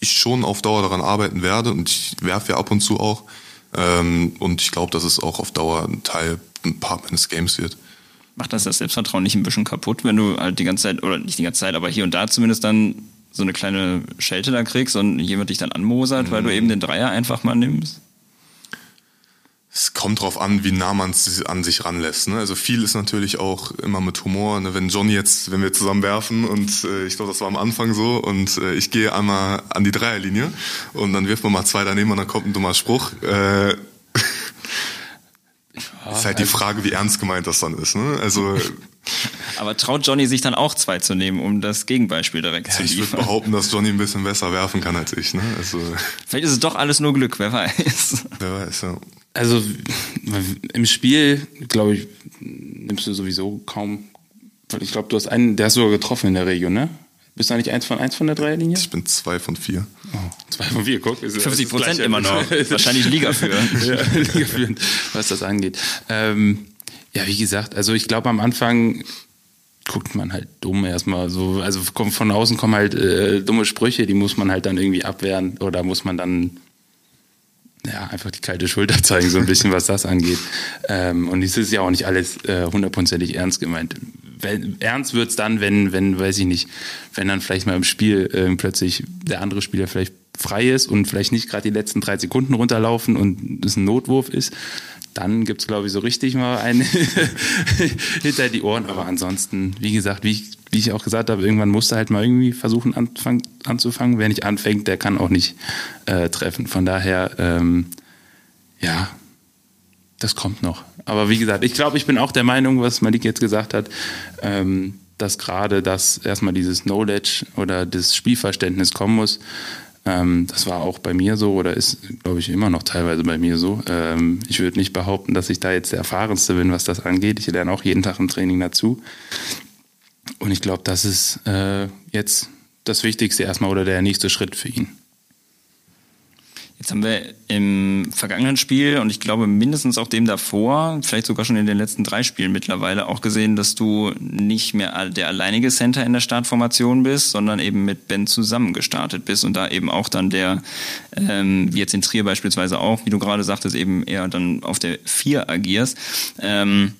ich schon auf Dauer daran arbeiten werde und ich werfe ja ab und zu auch. Ähm, und ich glaube, dass es auch auf Dauer ein Teil, ein Part meines Games wird. Macht das das Selbstvertrauen nicht ein bisschen kaputt, wenn du halt die ganze Zeit, oder nicht die ganze Zeit, aber hier und da zumindest dann so eine kleine Schelte da kriegst und jemand dich dann anmosert, mhm. weil du eben den Dreier einfach mal nimmst? Es kommt drauf an, wie nah man es an sich ranlässt. Ne? Also viel ist natürlich auch immer mit Humor. Ne? Wenn Johnny jetzt, wenn wir zusammen werfen und äh, ich glaube, das war am Anfang so und äh, ich gehe einmal an die Dreierlinie und dann wirft man mal zwei daneben und dann kommt ein dummer Spruch. Äh, ja, ist halt die Frage, wie ernst gemeint das dann ist. Ne? Also Aber traut Johnny sich dann auch zwei zu nehmen, um das Gegenbeispiel direkt ja, zu liefern? Ich würde behaupten, dass Johnny ein bisschen besser werfen kann als ich. Ne? Also Vielleicht ist es doch alles nur Glück, wer weiß. Wer weiß, ja. Also im Spiel, glaube ich, nimmst du sowieso kaum. Ich glaube, du hast einen, der hast sogar getroffen in der Region, ne? Bist du eigentlich eins von eins von der Dreierlinie? Ich bin zwei von vier. Oh, zwei von vier, guck. 50 Prozent immer noch. Wahrscheinlich Liga führen. ja, Liga führen, was das angeht. Ähm, ja, wie gesagt, also ich glaube am Anfang guckt man halt dumm erstmal so, also von außen kommen halt äh, dumme Sprüche, die muss man halt dann irgendwie abwehren oder muss man dann ja, einfach die kalte Schulter zeigen, so ein bisschen, was das angeht. Ähm, und es ist ja auch nicht alles äh, hundertprozentig ernst gemeint. Wenn, ernst wird's dann, wenn, wenn, weiß ich nicht, wenn dann vielleicht mal im Spiel äh, plötzlich der andere Spieler vielleicht frei ist und vielleicht nicht gerade die letzten drei Sekunden runterlaufen und es ein Notwurf ist, dann gibt's glaube ich, so richtig mal einen hinter die Ohren. Aber ansonsten, wie gesagt, wie ich, wie ich auch gesagt habe, irgendwann musste halt mal irgendwie versuchen anfang, anzufangen. Wer nicht anfängt, der kann auch nicht äh, treffen. Von daher, ähm, ja, das kommt noch. Aber wie gesagt, ich glaube, ich bin auch der Meinung, was Malik jetzt gesagt hat, ähm, dass gerade das erstmal dieses Knowledge oder das Spielverständnis kommen muss. Ähm, das war auch bei mir so oder ist, glaube ich, immer noch teilweise bei mir so. Ähm, ich würde nicht behaupten, dass ich da jetzt der Erfahrenste bin, was das angeht. Ich lerne auch jeden Tag im Training dazu. Und ich glaube, das ist äh, jetzt das Wichtigste erstmal oder der nächste Schritt für ihn. Jetzt haben wir im vergangenen Spiel und ich glaube mindestens auch dem davor, vielleicht sogar schon in den letzten drei Spielen mittlerweile auch gesehen, dass du nicht mehr der alleinige Center in der Startformation bist, sondern eben mit Ben zusammen gestartet bist und da eben auch dann der, ähm, wie jetzt in Trier beispielsweise auch, wie du gerade sagtest, eben eher dann auf der vier agierst. Ähm,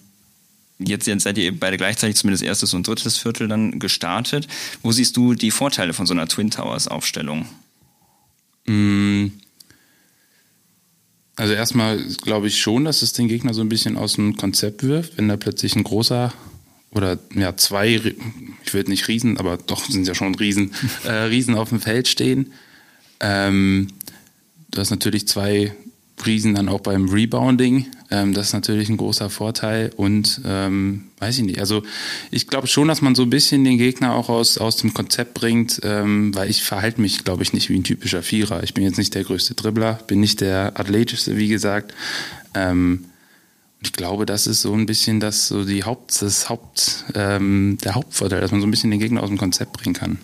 Jetzt, jetzt seid ihr eben beide gleichzeitig zumindest erstes und drittes Viertel dann gestartet. Wo siehst du die Vorteile von so einer Twin Towers Aufstellung? Mm. Also erstmal glaube ich schon, dass es den Gegner so ein bisschen aus dem Konzept wirft, wenn da plötzlich ein großer oder ja zwei, ich will nicht Riesen, aber doch sind ja schon Riesen, äh, Riesen auf dem Feld stehen. Ähm, du hast natürlich zwei Riesen dann auch beim Rebounding. Ähm, das ist natürlich ein großer Vorteil. Und ähm, weiß ich nicht. Also ich glaube schon, dass man so ein bisschen den Gegner auch aus, aus dem Konzept bringt, ähm, weil ich verhalte mich, glaube ich, nicht wie ein typischer Vierer. Ich bin jetzt nicht der größte Dribbler, bin nicht der athletischste, wie gesagt. Ähm, ich glaube, das ist so ein bisschen das so die Haupt, das Haupt, ähm, der Hauptvorteil, dass man so ein bisschen den Gegner aus dem Konzept bringen kann.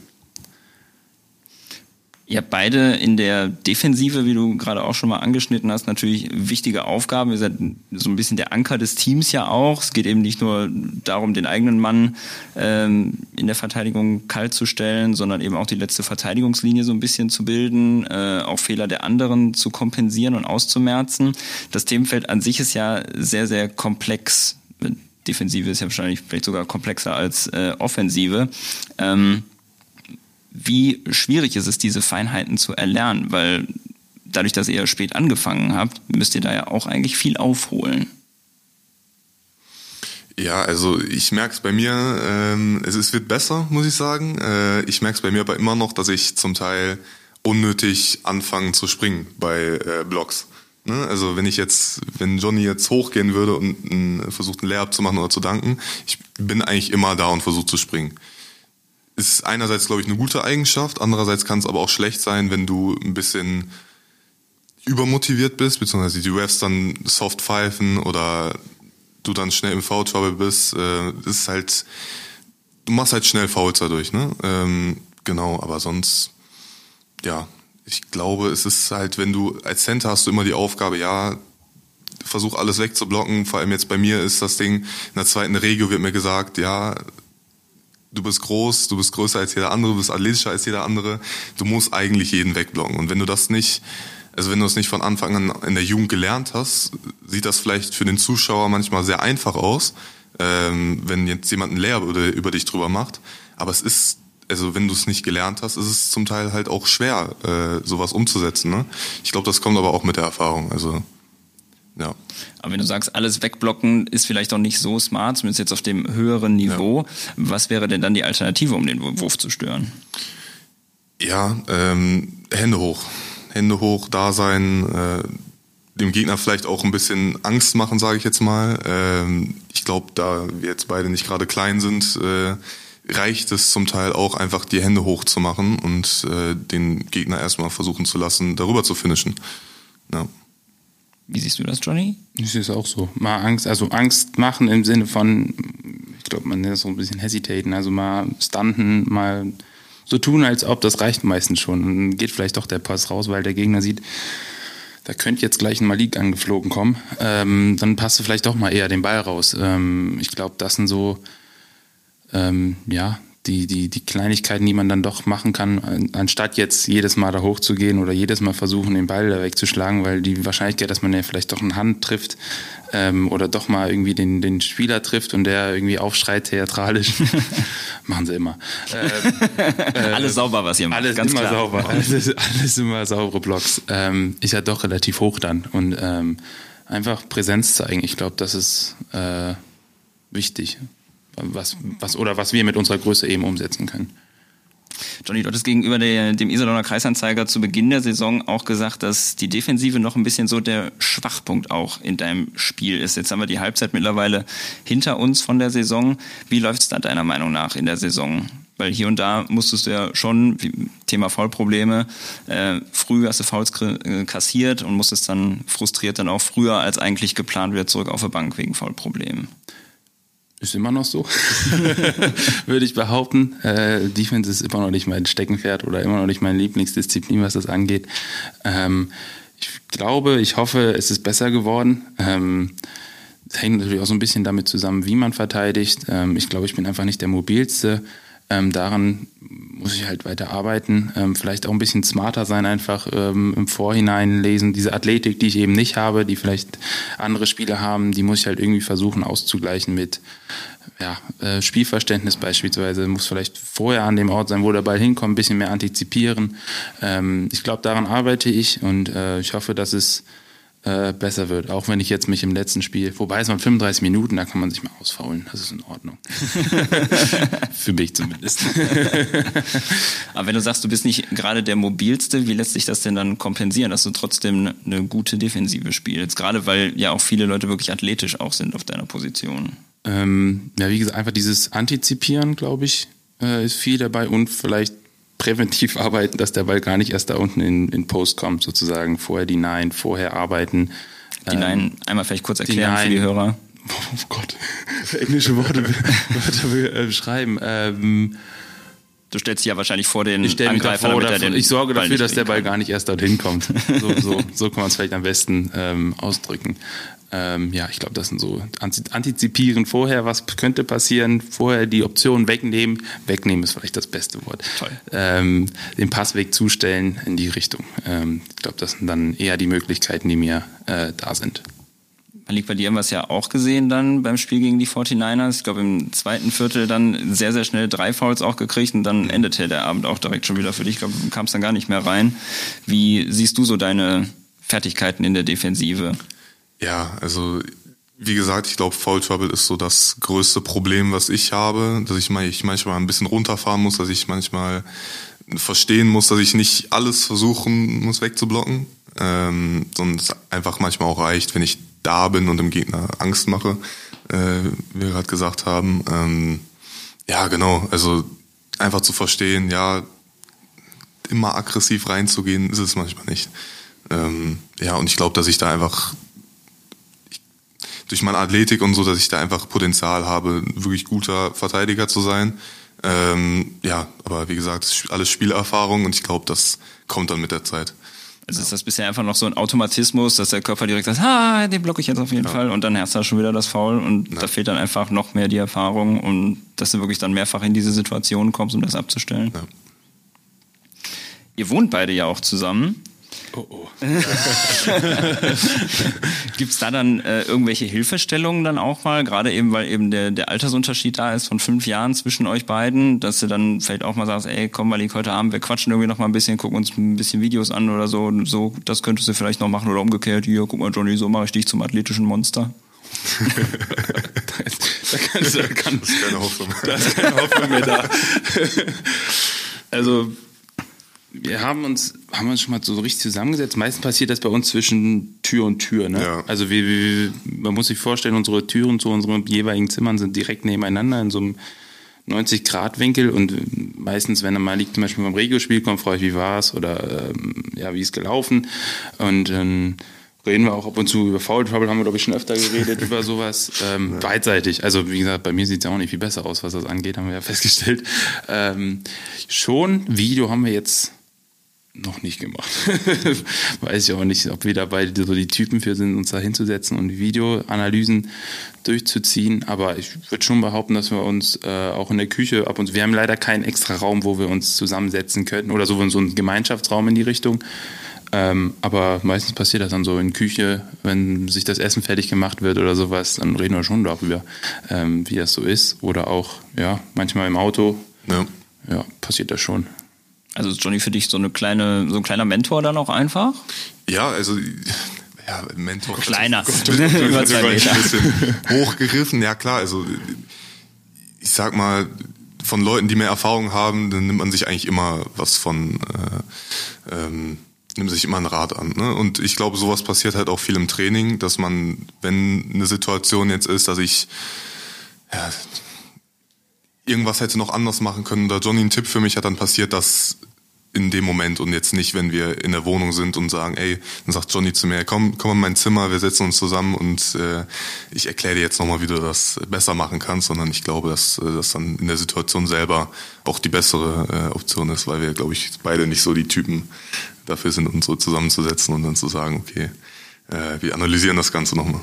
Habt beide in der Defensive, wie du gerade auch schon mal angeschnitten hast, natürlich wichtige Aufgaben. Ihr seid so ein bisschen der Anker des Teams ja auch. Es geht eben nicht nur darum, den eigenen Mann ähm, in der Verteidigung kalt zu stellen, sondern eben auch die letzte Verteidigungslinie so ein bisschen zu bilden, äh, auch Fehler der anderen zu kompensieren und auszumerzen. Das Themenfeld an sich ist ja sehr, sehr komplex. Defensive ist ja wahrscheinlich vielleicht sogar komplexer als äh, Offensive. Ähm, wie schwierig ist es, diese Feinheiten zu erlernen, weil dadurch, dass ihr spät angefangen habt, müsst ihr da ja auch eigentlich viel aufholen. Ja, also ich merke es bei mir, ähm, es, es wird besser, muss ich sagen. Äh, ich merke es bei mir aber immer noch, dass ich zum Teil unnötig anfange zu springen bei äh, Blocks. Ne? Also wenn ich jetzt, wenn Johnny jetzt hochgehen würde und n, versucht, einen Layup zu machen oder zu danken, ich bin eigentlich immer da und versuche zu springen ist einerseits, glaube ich, eine gute Eigenschaft, andererseits kann es aber auch schlecht sein, wenn du ein bisschen übermotiviert bist, beziehungsweise die Refs dann soft pfeifen oder du dann schnell im Foul-Trouble bist. Äh, ist halt, du machst halt schnell Fouls dadurch, ne? Ähm, genau, aber sonst, ja, ich glaube, es ist halt, wenn du als Center hast du immer die Aufgabe, ja, versuch alles wegzublocken. Vor allem jetzt bei mir ist das Ding, in der zweiten Regio wird mir gesagt, ja, du bist groß, du bist größer als jeder andere, du bist athletischer als jeder andere. Du musst eigentlich jeden wegblocken. Und wenn du das nicht, also wenn du es nicht von Anfang an in der Jugend gelernt hast, sieht das vielleicht für den Zuschauer manchmal sehr einfach aus, ähm, wenn jetzt jemand ein über, über dich drüber macht. Aber es ist also wenn du es nicht gelernt hast, ist es zum Teil halt auch schwer, äh, sowas umzusetzen. Ne? Ich glaube, das kommt aber auch mit der Erfahrung. Also ja. Aber wenn du sagst, alles wegblocken ist vielleicht auch nicht so smart, zumindest jetzt auf dem höheren Niveau, ja. was wäre denn dann die Alternative, um den Wurf zu stören? Ja, ähm, Hände hoch. Hände hoch, da sein, äh, dem Gegner vielleicht auch ein bisschen Angst machen, sage ich jetzt mal. Ähm, ich glaube, da wir jetzt beide nicht gerade klein sind, äh, reicht es zum Teil auch einfach die Hände hoch zu machen und äh, den Gegner erstmal versuchen zu lassen, darüber zu finishen. Ja. Wie siehst du das, Johnny? Ich sehe es auch so. Mal Angst, also Angst machen im Sinne von, ich glaube, man nennt das so ein bisschen hesitaten, also mal stunten, mal so tun, als ob, das reicht meistens schon. Dann geht vielleicht doch der Pass raus, weil der Gegner sieht, da könnte jetzt gleich ein Malik angeflogen kommen. Ähm, dann passt du vielleicht doch mal eher den Ball raus. Ähm, ich glaube, das sind so, ähm, ja, die, die, die Kleinigkeiten, die man dann doch machen kann, anstatt jetzt jedes Mal da hochzugehen oder jedes Mal versuchen, den Ball da wegzuschlagen, weil die Wahrscheinlichkeit, dass man ja vielleicht doch eine Hand trifft ähm, oder doch mal irgendwie den, den Spieler trifft und der irgendwie aufschreit theatralisch, machen sie immer. Ähm, äh, alles sauber, was ihr macht. Alles Ganz immer klar. sauber, alles, alles immer saubere Blocks. Ähm, ist ja doch relativ hoch dann und ähm, einfach Präsenz zeigen. Ich glaube, das ist äh, wichtig was, was, oder was wir mit unserer Größe eben umsetzen können. Johnny, du hattest gegenüber der, dem Iserlohner Kreisanzeiger zu Beginn der Saison auch gesagt, dass die Defensive noch ein bisschen so der Schwachpunkt auch in deinem Spiel ist. Jetzt haben wir die Halbzeit mittlerweile hinter uns von der Saison. Wie läuft es da deiner Meinung nach in der Saison? Weil hier und da musstest du ja schon, Thema Foulprobleme, äh, früh hast du Fouls äh, kassiert und musstest dann frustriert dann auch früher als eigentlich geplant wieder zurück auf der Bank wegen Foulproblemen. Ist immer noch so, würde ich behaupten. Äh, Defense ist immer noch nicht mein Steckenpferd oder immer noch nicht meine Lieblingsdisziplin, was das angeht. Ähm, ich glaube, ich hoffe, es ist besser geworden. Ähm, hängt natürlich auch so ein bisschen damit zusammen, wie man verteidigt. Ähm, ich glaube, ich bin einfach nicht der mobilste. Ähm, daran muss ich halt weiter arbeiten. Ähm, vielleicht auch ein bisschen smarter sein, einfach ähm, im Vorhinein lesen. Diese Athletik, die ich eben nicht habe, die vielleicht andere Spieler haben, die muss ich halt irgendwie versuchen auszugleichen mit ja, äh, Spielverständnis beispielsweise. Muss vielleicht vorher an dem Ort sein, wo der Ball hinkommt, ein bisschen mehr antizipieren. Ähm, ich glaube, daran arbeite ich und äh, ich hoffe, dass es äh, besser wird. Auch wenn ich jetzt mich im letzten Spiel, wobei es waren 35 Minuten, da kann man sich mal ausfaulen. Das ist in Ordnung. Für mich zumindest. Aber wenn du sagst, du bist nicht gerade der mobilste, wie lässt sich das denn dann kompensieren, dass du trotzdem eine gute Defensive spielst? Gerade weil ja auch viele Leute wirklich athletisch auch sind auf deiner Position. Ähm, ja, wie gesagt, einfach dieses Antizipieren, glaube ich, äh, ist viel dabei und vielleicht präventiv arbeiten, dass der Ball gar nicht erst da unten in, in Post kommt, sozusagen. Vorher die Nine, vorher arbeiten. Die ähm, Nine, einmal vielleicht kurz erklären die für die Hörer. Oh Gott, englische Worte, Wörter beschreiben. Ähm, Du stellst dich ja wahrscheinlich vor den ich Angreifer, vor, damit den Ich sorge Ball dafür, dass der Ball gar nicht erst dorthin kommt. So, so, so kann man es vielleicht am besten ähm, ausdrücken. Ähm, ja, ich glaube, das sind so antizipieren vorher, was könnte passieren, vorher die Option wegnehmen. Wegnehmen ist vielleicht das beste Wort. Toll. Ähm, den Passweg zustellen in die Richtung. Ähm, ich glaube, das sind dann eher die Möglichkeiten, die mir äh, da sind. Malik, bei dir haben wir es ja auch gesehen dann beim Spiel gegen die 49ers. Ich glaube, im zweiten Viertel dann sehr, sehr schnell drei Fouls auch gekriegt und dann endete der Abend auch direkt schon wieder für dich. Ich glaube, du kamst dann gar nicht mehr rein. Wie siehst du so deine Fertigkeiten in der Defensive? Ja, also wie gesagt, ich glaube, Foul Trouble ist so das größte Problem, was ich habe, dass ich, ich manchmal ein bisschen runterfahren muss, dass ich manchmal verstehen muss, dass ich nicht alles versuchen muss wegzublocken, ähm, sondern es einfach manchmal auch reicht, wenn ich da bin und dem Gegner Angst mache, äh, wie wir gerade gesagt haben. Ähm, ja, genau, also einfach zu verstehen, ja, immer aggressiv reinzugehen, ist es manchmal nicht. Ähm, ja, und ich glaube, dass ich da einfach durch meine Athletik und so, dass ich da einfach Potenzial habe, wirklich guter Verteidiger zu sein. Ähm, ja, aber wie gesagt, alles Spielerfahrung und ich glaube, das kommt dann mit der Zeit. Also ist das bisher einfach noch so ein Automatismus, dass der Körper direkt sagt, ah, den blocke ich jetzt auf jeden ja. Fall und dann hast du schon wieder das Foul und ja. da fehlt dann einfach noch mehr die Erfahrung und dass du wirklich dann mehrfach in diese Situation kommst, um das abzustellen. Ja. Ihr wohnt beide ja auch zusammen. Oh, oh. Gibt es da dann äh, irgendwelche Hilfestellungen dann auch mal, gerade eben, weil eben der, der Altersunterschied da ist von fünf Jahren zwischen euch beiden, dass du dann vielleicht auch mal sagst, ey, komm mal heute Abend, wir quatschen irgendwie noch mal ein bisschen, gucken uns ein bisschen Videos an oder so, so, das könntest du vielleicht noch machen oder umgekehrt, hier, guck mal Johnny, so mache ich dich zum athletischen Monster. da, kannst du, kann, das ist keine Hoffnung. Da ist keine Hoffnung mehr da. also wir haben uns, haben uns schon mal so richtig zusammengesetzt. Meistens passiert das bei uns zwischen Tür und Tür. Ne? Ja. Also wir, wir, man muss sich vorstellen, unsere Türen zu unseren jeweiligen Zimmern sind direkt nebeneinander in so einem 90-Grad-Winkel und meistens, wenn er mal liegt, zum Beispiel beim Regiospiel kommt, frage ich, wie war es oder ähm, ja, wie ist gelaufen und dann reden wir auch ab und zu über Foul Trouble, haben wir glaube ich schon öfter geredet über sowas. Ähm, ja. Beidseitig, also wie gesagt, bei mir sieht es ja auch nicht viel besser aus, was das angeht, haben wir ja festgestellt. Ähm, schon, Video haben wir jetzt noch nicht gemacht. Weiß ich auch nicht, ob wir dabei so die Typen für sind, uns da hinzusetzen und Videoanalysen durchzuziehen. Aber ich würde schon behaupten, dass wir uns äh, auch in der Küche ab und zu, wir haben leider keinen extra Raum, wo wir uns zusammensetzen könnten oder so, so einen Gemeinschaftsraum in die Richtung. Ähm, aber meistens passiert das dann so in Küche, wenn sich das Essen fertig gemacht wird oder sowas, dann reden wir schon darüber, ähm, wie das so ist. Oder auch, ja, manchmal im Auto. Ja, ja passiert das schon. Also ist Johnny für dich so eine kleine, so ein kleiner Mentor dann auch einfach? Ja, also ja, Mentor. Kleiner. Über zwei Meter. Ein bisschen hochgegriffen, ja klar. Also ich sag mal, von Leuten, die mehr Erfahrung haben, dann nimmt man sich eigentlich immer was von, äh, ähm, nimmt sich immer einen Rat an. Ne? Und ich glaube, sowas passiert halt auch viel im Training, dass man, wenn eine Situation jetzt ist, dass ich ja, irgendwas hätte noch anders machen können oder Johnny ein Tipp für mich hat, dann passiert das in dem Moment und jetzt nicht, wenn wir in der Wohnung sind und sagen, ey, dann sagt Johnny zu mir, komm, komm in mein Zimmer, wir setzen uns zusammen und äh, ich erkläre dir jetzt nochmal, wie du das besser machen kannst, sondern ich glaube, dass äh, das dann in der Situation selber auch die bessere äh, Option ist, weil wir, glaube ich, beide nicht so die Typen dafür sind, uns so zusammenzusetzen und dann zu sagen, okay, äh, wir analysieren das Ganze nochmal.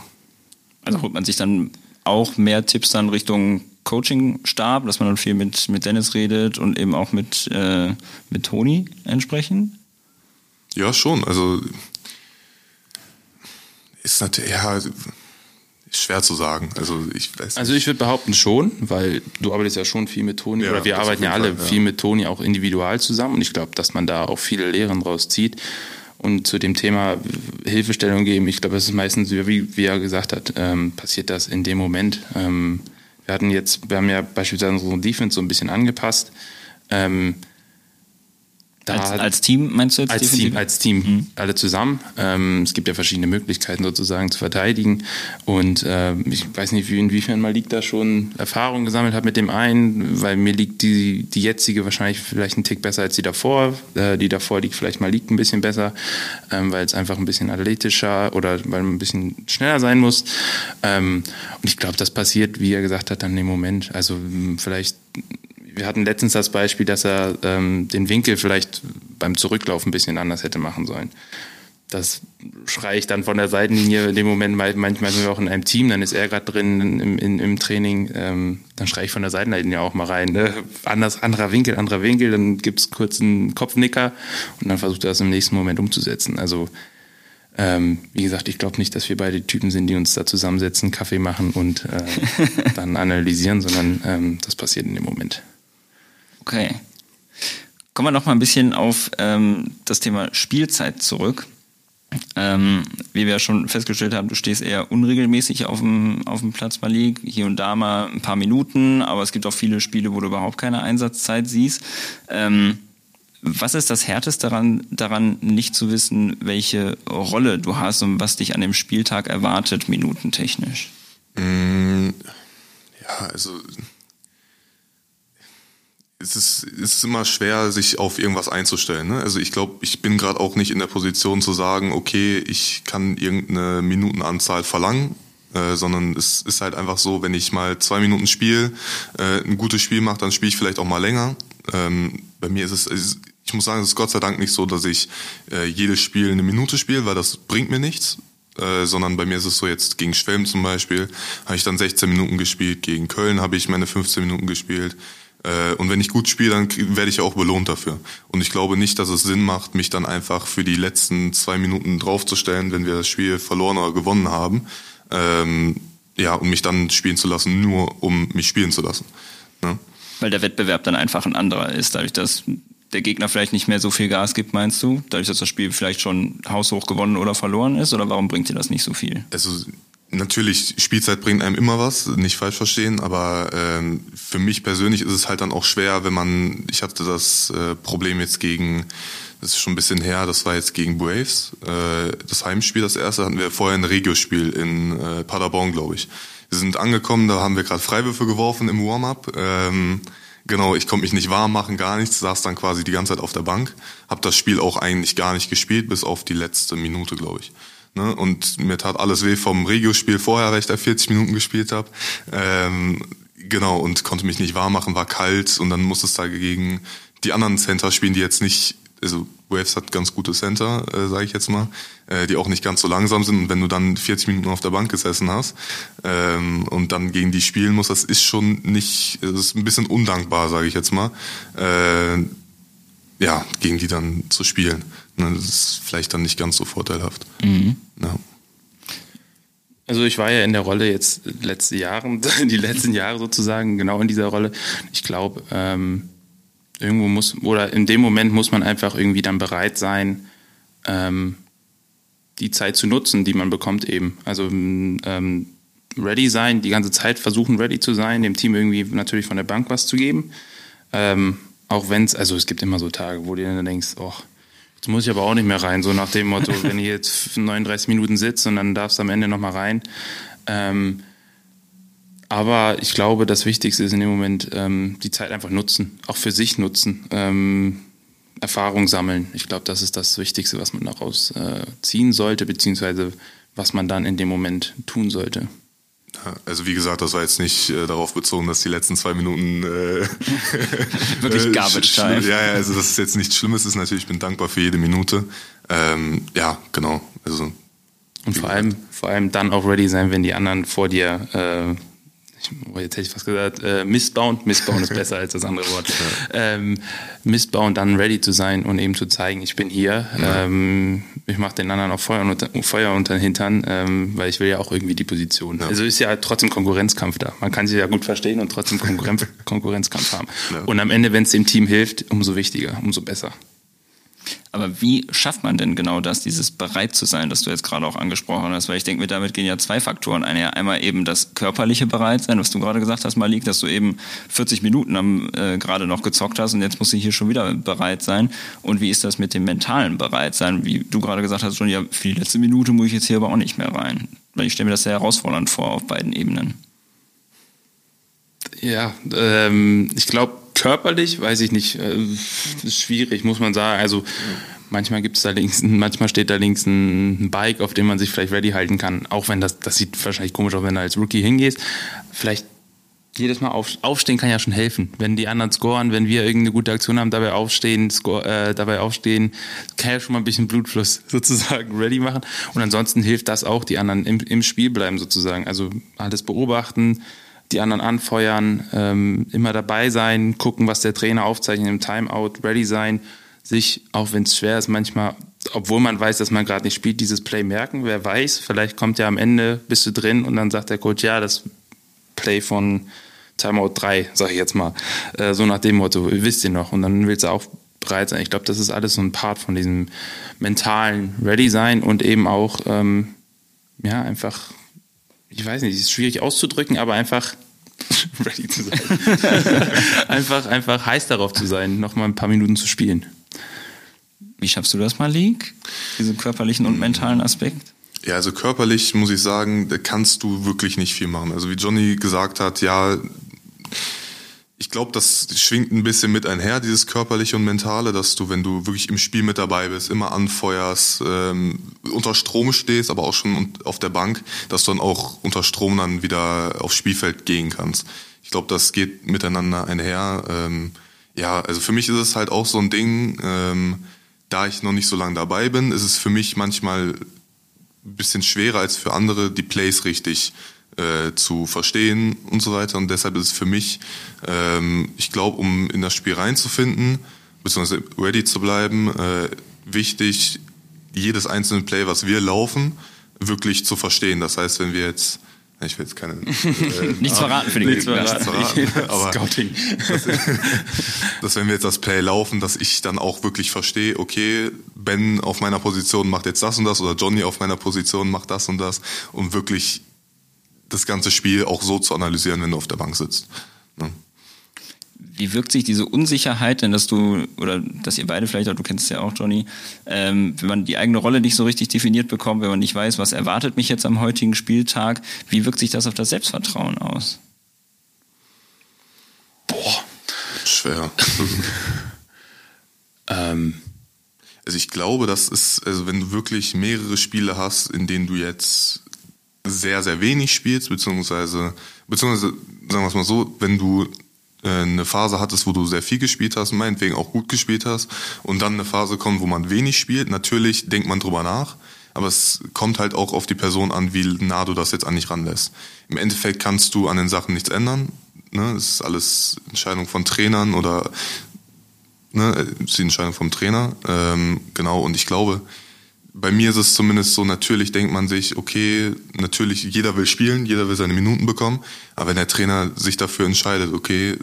Also holt man sich dann auch mehr Tipps dann Richtung Coaching-Stab, dass man dann viel mit, mit Dennis redet und eben auch mit, äh, mit Toni entsprechend? Ja, schon. Also ist natürlich, ja, ist schwer zu sagen. Also ich weiß Also ich würde behaupten schon, weil du arbeitest ja schon viel mit Toni, Ja, oder wir das arbeiten ja alle Fall, ja. viel mit Toni auch individual zusammen und ich glaube, dass man da auch viele Lehren draus zieht. Und zu dem Thema Hilfestellung geben, ich glaube, es ist meistens, wie, wie er gesagt hat, ähm, passiert das in dem Moment. Ähm, wir hatten jetzt, wir haben ja beispielsweise unsere Defense so ein bisschen angepasst. Ähm, Als, als Team meinst du jetzt? als definitiv? Team, als Team, alle zusammen. Ähm, es gibt ja verschiedene Möglichkeiten sozusagen zu verteidigen. Und ähm, ich weiß nicht, wie, inwiefern Malik da schon Erfahrung gesammelt hat mit dem einen, weil mir liegt die, die jetzige wahrscheinlich vielleicht einen Tick besser als die davor. Äh, die davor liegt vielleicht Malik ein bisschen besser, ähm, weil es einfach ein bisschen athletischer oder weil man ein bisschen schneller sein muss. Ähm, und ich glaube, das passiert, wie er gesagt hat, dann im Moment. Also vielleicht wir hatten letztens das Beispiel, dass er ähm, den Winkel vielleicht beim Zurücklaufen ein bisschen anders hätte machen sollen. Das schreie ich dann von der Seitenlinie in dem Moment, mal- manchmal sind wir auch in einem Team, dann ist er gerade drin im, im, im Training, ähm, dann schreie ich von der Seitenlinie auch mal rein. Ne? Anders, anderer Winkel, anderer Winkel, dann gibt's kurz einen Kopfnicker und dann versucht er das im nächsten Moment umzusetzen. Also ähm, wie gesagt, ich glaube nicht, dass wir beide Typen sind, die uns da zusammensetzen, Kaffee machen und äh, dann analysieren, sondern ähm, das passiert in dem Moment. Okay. Kommen wir noch mal ein bisschen auf ähm, das Thema Spielzeit zurück. Ähm, wie wir ja schon festgestellt haben, du stehst eher unregelmäßig auf dem, auf dem Platz Malik, hier und da mal ein paar Minuten, aber es gibt auch viele Spiele, wo du überhaupt keine Einsatzzeit siehst. Ähm, was ist das Härteste daran, daran, nicht zu wissen, welche Rolle du hast und was dich an dem Spieltag erwartet, minutentechnisch? Mm, Ja, also es ist, es ist immer schwer, sich auf irgendwas einzustellen. Ne? Also ich glaube, ich bin gerade auch nicht in der Position zu sagen, okay, ich kann irgendeine Minutenanzahl verlangen, äh, sondern es ist halt einfach so, wenn ich mal zwei Minuten spiele, äh, ein gutes Spiel mache, dann spiele ich vielleicht auch mal länger. Ähm, bei mir ist es, ich muss sagen, es ist Gott sei Dank nicht so, dass ich äh, jedes Spiel eine Minute spiele, weil das bringt mir nichts. Äh, sondern bei mir ist es so jetzt gegen Schwelm zum Beispiel habe ich dann 16 Minuten gespielt, gegen Köln habe ich meine 15 Minuten gespielt und wenn ich gut spiele, dann werde ich ja auch belohnt dafür. Und ich glaube nicht, dass es Sinn macht, mich dann einfach für die letzten zwei Minuten draufzustellen, wenn wir das Spiel verloren oder gewonnen haben, ähm, ja, und mich dann spielen zu lassen, nur um mich spielen zu lassen. Ne? Weil der Wettbewerb dann einfach ein anderer ist, dadurch, dass der Gegner vielleicht nicht mehr so viel Gas gibt, meinst du? Dadurch, dass das Spiel vielleicht schon haushoch gewonnen oder verloren ist? Oder warum bringt dir das nicht so viel? also natürlich, Spielzeit bringt einem immer was, nicht falsch verstehen, aber ähm, für mich persönlich ist es halt dann auch schwer, wenn man, ich hatte das äh, Problem jetzt gegen, das ist schon ein bisschen her, das war jetzt gegen Braves, äh, das Heimspiel, das erste hatten wir vorher ein Regiospiel in äh, Paderborn, glaube ich. Wir sind angekommen, da haben wir gerade Freiwürfe geworfen im Warm-up. Ähm, Genau, ich konnte mich nicht warm machen, gar nichts, saß dann quasi die ganze Zeit auf der Bank, habe das Spiel auch eigentlich gar nicht gespielt, bis auf die letzte Minute, glaube ich. Ne? Und mir tat alles weh vom Regio-Spiel vorher, weil ich da 40 Minuten gespielt habe. Ähm, genau, und konnte mich nicht warm machen, war kalt und dann musste es da gegen die anderen Center spielen, die jetzt nicht, also Waves hat ganz gute Center, äh, sage ich jetzt mal, äh, die auch nicht ganz so langsam sind. Und wenn du dann 40 Minuten auf der Bank gesessen hast ähm, und dann gegen die spielen musst, das ist schon nicht, das ist ein bisschen undankbar, sage ich jetzt mal. Äh, ja, gegen die dann zu spielen. Das ist vielleicht dann nicht ganz so vorteilhaft. Ja. Also ich war ja in der Rolle jetzt letzte Jahre, die letzten Jahre sozusagen genau in dieser Rolle. Ich glaube, ähm, irgendwo muss oder in dem Moment muss man einfach irgendwie dann bereit sein, ähm, die Zeit zu nutzen, die man bekommt eben. Also ähm, ready sein, die ganze Zeit versuchen ready zu sein, dem Team irgendwie natürlich von der Bank was zu geben. Ähm, auch wenn es, also es gibt immer so Tage, wo du dann denkst, oh, muss ich aber auch nicht mehr rein, so nach dem Motto, wenn ich jetzt 39 Minuten sitze und dann darfst du am Ende nochmal rein. Ähm, Aber ich glaube, das Wichtigste ist in dem Moment ähm, die Zeit einfach nutzen, auch für sich nutzen, ähm, Erfahrung sammeln. Ich glaube, das ist das Wichtigste, was man daraus äh, ziehen sollte, beziehungsweise was man dann in dem Moment tun sollte. Also wie gesagt, das war jetzt nicht äh, darauf bezogen, dass die letzten zwei Minuten äh, wirklich Garbage Time. Ja, ja, also das ist jetzt nichts Schlimmes ist. Natürlich, ich bin dankbar für jede Minute. Ähm, ja, genau. Also und vor allem, vor allem dann auch ready sein, wenn die anderen vor dir äh, oh, jetzt hätte ich fast gesagt, äh, missbauen, missbauen ist besser als das andere Wort, ähm, missbauen, dann ready zu sein und eben zu zeigen, ich bin hier, ja. ähm, ich mache den anderen auch Feuer unter, Feuer unter den Hintern, ähm, weil ich will ja auch irgendwie die Position. Ja. Also ist ja trotzdem Konkurrenzkampf da. Man kann sich ja gut verstehen und trotzdem Konkurrenz, Konkurrenzkampf haben. Ja. Und am Ende, wenn es dem Team hilft, umso wichtiger, umso besser. Aber wie schafft man denn genau das, dieses bereit zu sein, das du jetzt gerade auch angesprochen hast? Weil ich denke mir, damit gehen ja zwei Faktoren einher. Einmal eben das körperliche Bereitsein, was du gerade gesagt hast, Malik, dass du eben 40 Minuten am, äh, gerade noch gezockt hast und jetzt musst du hier schon wieder bereit sein. Und wie ist das mit dem mentalen Bereitsein? Wie du gerade gesagt hast, schon, ja, für die letzte Minute muss ich jetzt hier aber auch nicht mehr rein. Weil ich stelle mir das sehr herausfordernd vor auf beiden Ebenen. Ja, ähm, ich glaube, körperlich, weiß ich nicht, äh, ist schwierig, muss man sagen. Also manchmal gibt es da links, manchmal steht da links ein Bike, auf dem man sich vielleicht ready halten kann. Auch wenn das, das sieht wahrscheinlich komisch aus, wenn du als Rookie hingehst. Vielleicht jedes Mal auf, aufstehen kann ja schon helfen. Wenn die anderen scoren, wenn wir irgendeine gute Aktion haben, dabei aufstehen, score, äh, dabei aufstehen, kann ja schon mal ein bisschen Blutfluss sozusagen ready machen. Und ansonsten hilft das auch, die anderen im, im Spiel bleiben sozusagen. Also alles beobachten, die anderen anfeuern, ähm, immer dabei sein, gucken, was der Trainer aufzeichnet im Timeout, ready sein, sich, auch wenn es schwer ist, manchmal, obwohl man weiß, dass man gerade nicht spielt, dieses Play merken. Wer weiß, vielleicht kommt ja am Ende, bist du drin und dann sagt der Coach, ja, das Play von Timeout 3, sag ich jetzt mal. Äh, so nach dem Motto, wisst ihr noch. Und dann willst du auch bereit sein. Ich glaube, das ist alles so ein Part von diesem mentalen Ready sein und eben auch, ähm, ja, einfach ich weiß nicht, es ist schwierig auszudrücken, aber einfach ready zu sein. einfach, einfach heiß darauf zu sein, noch mal ein paar Minuten zu spielen. Wie schaffst du das, Malik? Diesen körperlichen und mentalen Aspekt? Ja, also körperlich muss ich sagen, da kannst du wirklich nicht viel machen. Also wie Johnny gesagt hat, ja, ich glaube, das schwingt ein bisschen mit einher, dieses körperliche und mentale, dass du, wenn du wirklich im Spiel mit dabei bist, immer anfeuerst, ähm, unter Strom stehst, aber auch schon auf der Bank, dass du dann auch unter Strom dann wieder aufs Spielfeld gehen kannst. Ich glaube, das geht miteinander einher. Ähm, ja, also für mich ist es halt auch so ein Ding, ähm, da ich noch nicht so lange dabei bin, ist es für mich manchmal ein bisschen schwerer als für andere, die Plays richtig äh, zu verstehen und so weiter. Und deshalb ist es für mich, ähm, ich glaube, um in das Spiel reinzufinden, beziehungsweise ready zu bleiben, äh, wichtig, jedes einzelne Play, was wir laufen, wirklich zu verstehen. Das heißt, wenn wir jetzt ich will jetzt keine. Äh, nichts verraten für die nichts verraten, aber Scouting. Dass, dass, wenn wir jetzt das Play laufen, dass ich dann auch wirklich verstehe, okay, Ben auf meiner Position macht jetzt das und das oder Johnny auf meiner Position macht das und das, um wirklich das ganze Spiel auch so zu analysieren, wenn du auf der Bank sitzt. Ne? Wie wirkt sich diese Unsicherheit denn, dass du, oder dass ihr beide vielleicht, auch du kennst es ja auch, Johnny, ähm, wenn man die eigene Rolle nicht so richtig definiert bekommt, wenn man nicht weiß, was erwartet mich jetzt am heutigen Spieltag, wie wirkt sich das auf das Selbstvertrauen aus? Boah, schwer. ähm, also ich glaube, das ist, also wenn du wirklich mehrere Spiele hast, in denen du jetzt sehr, sehr wenig spielst, beziehungsweise, beziehungsweise sagen wir es mal so, wenn du äh, eine Phase hattest, wo du sehr viel gespielt hast, meinetwegen auch gut gespielt hast, und dann eine Phase kommt, wo man wenig spielt, natürlich denkt man drüber nach, aber es kommt halt auch auf die Person an, wie nah du das jetzt an dich ranlässt. Im Endeffekt kannst du an den Sachen nichts ändern. Ne? Das ist alles Entscheidung von Trainern oder ne, ist die Entscheidung vom Trainer. Ähm, genau, und ich glaube, bei mir ist es zumindest so, natürlich denkt man sich, okay, natürlich, jeder will spielen, jeder will seine Minuten bekommen, aber wenn der Trainer sich dafür entscheidet, okay,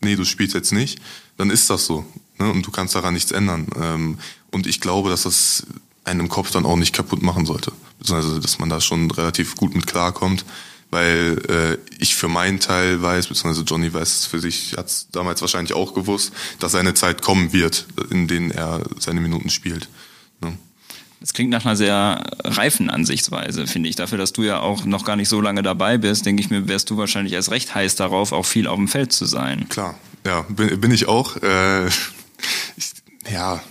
nee, du spielst jetzt nicht, dann ist das so. Ne? Und du kannst daran nichts ändern. Ähm, und ich glaube, dass das einen im Kopf dann auch nicht kaputt machen sollte. Beziehungsweise, dass man da schon relativ gut mit klarkommt, weil äh, ich für meinen Teil weiß, beziehungsweise Johnny weiß für sich, hat es damals wahrscheinlich auch gewusst, dass seine Zeit kommen wird, in denen er seine Minuten spielt. Das klingt nach einer sehr reifen Ansichtsweise, finde ich. Dafür, dass du ja auch noch gar nicht so lange dabei bist, denke ich mir, wärst du wahrscheinlich erst recht heiß darauf, auch viel auf dem Feld zu sein. Klar, ja, bin, bin ich auch. Äh, ich, ja.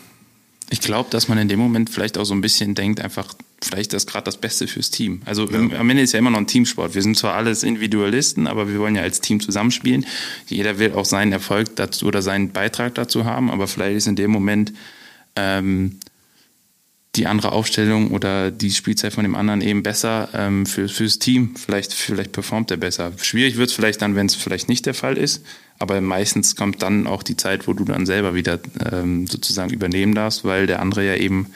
Ich glaube, dass man in dem Moment vielleicht auch so ein bisschen denkt, einfach, vielleicht ist das gerade das Beste fürs Team. Also ja. am Ende ist ja immer noch ein Teamsport. Wir sind zwar alles Individualisten, aber wir wollen ja als Team zusammenspielen. Jeder will auch seinen Erfolg dazu oder seinen Beitrag dazu haben, aber vielleicht ist in dem Moment ähm, die andere Aufstellung oder die Spielzeit von dem anderen eben besser ähm, für, fürs Team. Vielleicht, vielleicht performt er besser. Schwierig wird es vielleicht dann, wenn es vielleicht nicht der Fall ist. Aber meistens kommt dann auch die Zeit, wo du dann selber wieder ähm, sozusagen übernehmen darfst, weil der andere ja eben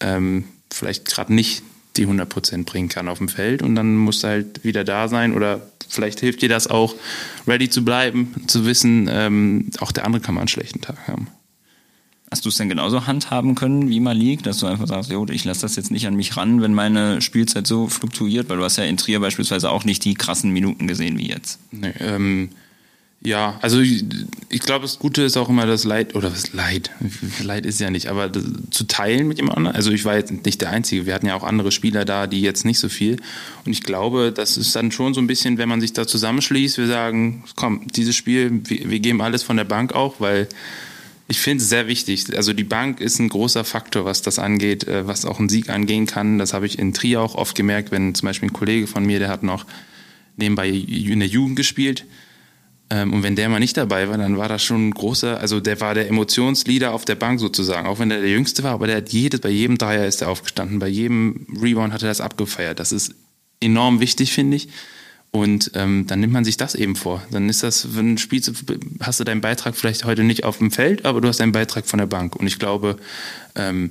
ähm, vielleicht gerade nicht die 100 Prozent bringen kann auf dem Feld und dann musst du halt wieder da sein oder vielleicht hilft dir das auch, ready zu bleiben, zu wissen, ähm, auch der andere kann mal einen schlechten Tag haben. Hast du es denn genauso handhaben können wie Malik, dass du einfach sagst, jo, ich lasse das jetzt nicht an mich ran, wenn meine Spielzeit so fluktuiert, weil du hast ja in Trier beispielsweise auch nicht die krassen Minuten gesehen wie jetzt. Nee, ähm, ja, also ich, ich glaube, das Gute ist auch immer das Leid, oder was Leid, Leid ist ja nicht, aber das, zu teilen mit jemand anderem. Also ich war jetzt nicht der Einzige, wir hatten ja auch andere Spieler da, die jetzt nicht so viel. Und ich glaube, das ist dann schon so ein bisschen, wenn man sich da zusammenschließt, wir sagen, komm, dieses Spiel, wir, wir geben alles von der Bank auch, weil ich finde es sehr wichtig. Also die Bank ist ein großer Faktor, was das angeht, äh, was auch einen Sieg angehen kann. Das habe ich in Trier auch oft gemerkt, wenn zum Beispiel ein Kollege von mir, der hat noch nebenbei in der Jugend gespielt. Ähm, und wenn der mal nicht dabei war, dann war das schon ein großer, also der war der Emotionsleader auf der Bank sozusagen, auch wenn er der Jüngste war, aber der hat jedes, bei jedem Dreier ist er aufgestanden, bei jedem Rebound hat er das abgefeiert. Das ist enorm wichtig, finde ich. Und ähm, dann nimmt man sich das eben vor. Dann ist das, wenn du spielst, hast du deinen Beitrag vielleicht heute nicht auf dem Feld, aber du hast deinen Beitrag von der Bank. Und ich glaube, ähm,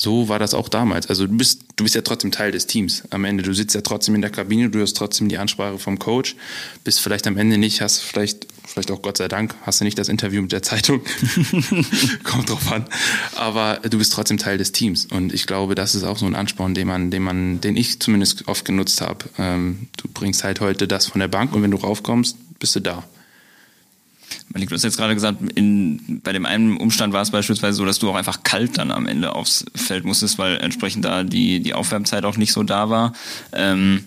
so war das auch damals. Also du bist, du bist ja trotzdem Teil des Teams am Ende. Du sitzt ja trotzdem in der Kabine, du hast trotzdem die Ansprache vom Coach, bist vielleicht am Ende nicht, hast vielleicht, vielleicht auch Gott sei Dank, hast du nicht das Interview mit der Zeitung. Kommt drauf an. Aber du bist trotzdem Teil des Teams. Und ich glaube, das ist auch so ein Ansporn, den man, den man, den ich zumindest oft genutzt habe. Ähm, du bringst halt heute das von der Bank und wenn du raufkommst, bist du da. Malik, du hast jetzt gerade gesagt, in, bei dem einen Umstand war es beispielsweise so, dass du auch einfach kalt dann am Ende aufs Feld musstest, weil entsprechend da die, die Aufwärmzeit auch nicht so da war. Ähm,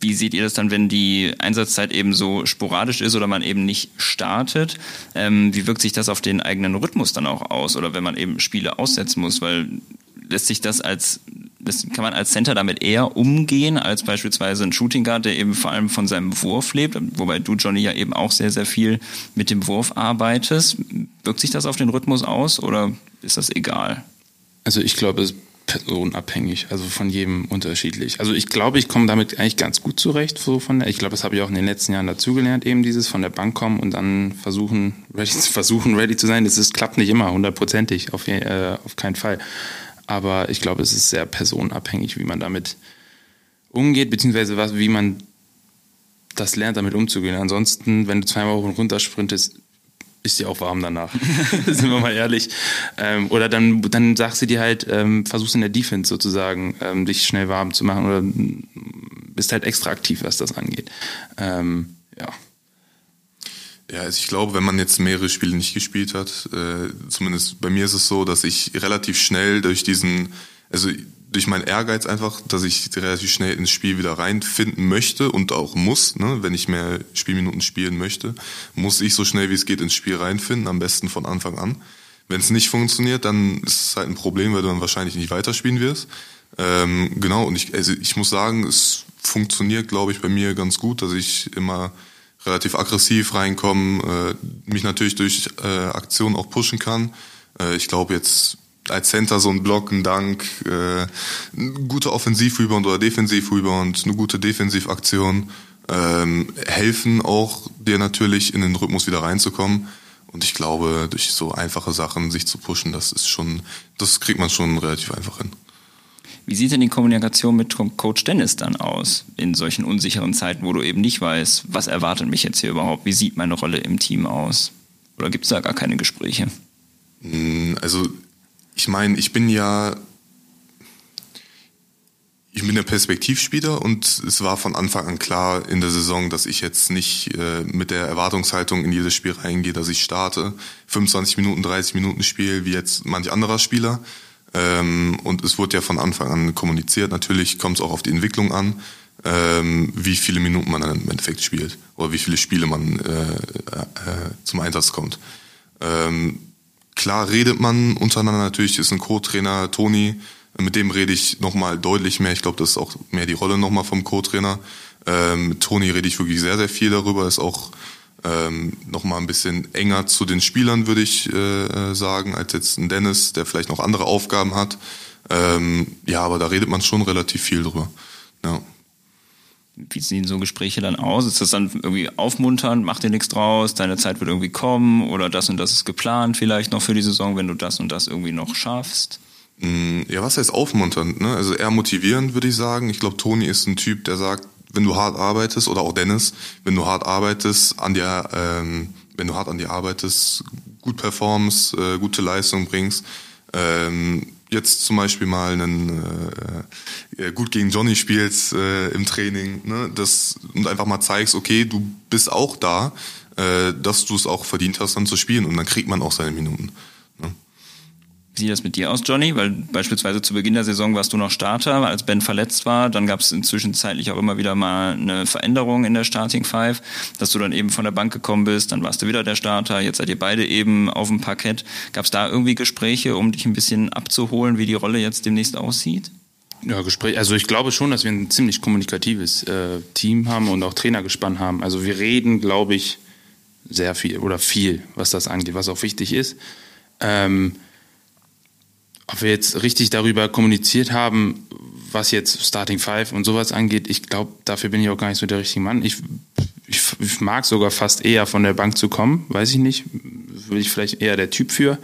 wie seht ihr das dann, wenn die Einsatzzeit eben so sporadisch ist oder man eben nicht startet? Ähm, wie wirkt sich das auf den eigenen Rhythmus dann auch aus? Oder wenn man eben Spiele aussetzen muss? Weil lässt sich das als kann man als Center damit eher umgehen als beispielsweise ein Shooting Guard, der eben vor allem von seinem Wurf lebt, wobei du, Johnny, ja eben auch sehr, sehr viel mit dem Wurf arbeitest. Wirkt sich das auf den Rhythmus aus oder ist das egal? Also ich glaube, es ist personenabhängig, also von jedem unterschiedlich. Also ich glaube, ich komme damit eigentlich ganz gut zurecht. So von der, ich glaube, das habe ich auch in den letzten Jahren dazugelernt, eben dieses von der Bank kommen und dann versuchen, ready, versuchen, ready zu sein. Das ist, klappt nicht immer hundertprozentig, auf, äh, auf keinen Fall. Aber ich glaube, es ist sehr personenabhängig, wie man damit umgeht, beziehungsweise was, wie man das lernt, damit umzugehen. Ansonsten, wenn du zweimal hoch und runter sprintest, ist dir auch warm danach. Sind wir mal ehrlich. Ähm, oder dann, dann sagst du dir halt, ähm, versuchst in der Defense sozusagen, ähm, dich schnell warm zu machen oder bist halt extra aktiv, was das angeht. Ähm, ja. Ja, also ich glaube, wenn man jetzt mehrere Spiele nicht gespielt hat, äh, zumindest bei mir ist es so, dass ich relativ schnell durch diesen, also durch meinen Ehrgeiz einfach, dass ich relativ schnell ins Spiel wieder reinfinden möchte und auch muss, ne, wenn ich mehr Spielminuten spielen möchte, muss ich so schnell wie es geht ins Spiel reinfinden, am besten von Anfang an. Wenn es nicht funktioniert, dann ist es halt ein Problem, weil du dann wahrscheinlich nicht weiterspielen wirst. Ähm, genau, und ich, also ich muss sagen, es funktioniert, glaube ich, bei mir ganz gut, dass ich immer relativ aggressiv reinkommen, äh, mich natürlich durch äh, Aktionen auch pushen kann. Äh, ich glaube jetzt als Center so ein Block, ein Dank, äh, ein guter Offensivrebound oder Defensivrebound, eine gute Defensivaktion ähm, helfen auch dir natürlich in den Rhythmus wieder reinzukommen. Und ich glaube, durch so einfache Sachen sich zu pushen, das ist schon, das kriegt man schon relativ einfach hin. Wie sieht denn die Kommunikation mit Coach Dennis dann aus in solchen unsicheren Zeiten, wo du eben nicht weißt, was erwartet mich jetzt hier überhaupt? Wie sieht meine Rolle im Team aus? Oder gibt es da gar keine Gespräche? Hm, also ich meine, ich bin ja ich bin der Perspektivspieler und es war von Anfang an klar in der Saison, dass ich jetzt nicht äh, mit der Erwartungshaltung in jedes Spiel reingehe, dass ich starte, 25 Minuten, 30 Minuten spiele, wie jetzt manch anderer Spieler, Ähm, und es wurde ja von Anfang an kommuniziert. Natürlich kommt es auch auf die Entwicklung an, ähm, wie viele Minuten man dann im Endeffekt spielt oder wie viele Spiele man äh, äh, zum Einsatz kommt. Ähm, klar redet man untereinander natürlich, ist ein Co-Trainer Toni, mit dem rede ich nochmal deutlich mehr. Ich glaube, das ist auch mehr die Rolle nochmal vom Co-Trainer. Ähm, mit Toni rede ich wirklich sehr, sehr viel darüber, ist auch ähm, nochmal ein bisschen enger zu den Spielern, würde ich äh, sagen, als jetzt ein Dennis, der vielleicht noch andere Aufgaben hat. Ähm, ja, aber da redet man schon relativ viel drüber. Ja. Wie sehen so Gespräche dann aus? Ist das dann irgendwie aufmunternd, mach dir nichts draus, deine Zeit wird irgendwie kommen oder das und das ist geplant vielleicht noch für die Saison, wenn du das und das irgendwie noch schaffst? Mm, ja, was heißt aufmunternd? Ne? Also eher motivierend, würde ich sagen. Ich glaube, Toni ist ein Typ, der sagt, wenn du hart arbeitest, oder auch Dennis, wenn du hart arbeitest, an dir, ähm, wenn du hart an dir arbeitest, gut performst, äh, gute Leistung bringst, ähm, jetzt zum Beispiel mal einen äh, gut gegen Johnny spielst äh, im Training, ne, das und einfach mal zeigst, okay, du bist auch da, äh, dass du es auch verdient hast, dann zu spielen und dann kriegt man auch seine Minuten. Wie sieht das mit dir aus, Johnny? Weil beispielsweise zu Beginn der Saison warst du noch Starter, als Ben verletzt war. Dann gab es inzwischen zeitlich auch immer wieder mal eine Veränderung in der Starting Five, dass du dann eben von der Bank gekommen bist. Dann warst du wieder der Starter. Jetzt seid ihr beide eben auf dem Parkett. Gab es da irgendwie Gespräche, um dich ein bisschen abzuholen, wie die Rolle jetzt demnächst aussieht? Ja, Gespräch. Also ich glaube schon, dass wir ein ziemlich kommunikatives äh, Team haben und auch Trainergespann haben. Also wir reden, glaube ich, sehr viel oder viel, was das angeht, was auch wichtig ist. Ähm, ob wir jetzt richtig darüber kommuniziert haben, was jetzt Starting Five und sowas angeht, ich glaube, dafür bin ich auch gar nicht so der richtige Mann. Ich, ich, ich, mag sogar fast eher von der Bank zu kommen, weiß ich nicht. Will ich vielleicht eher der Typ für.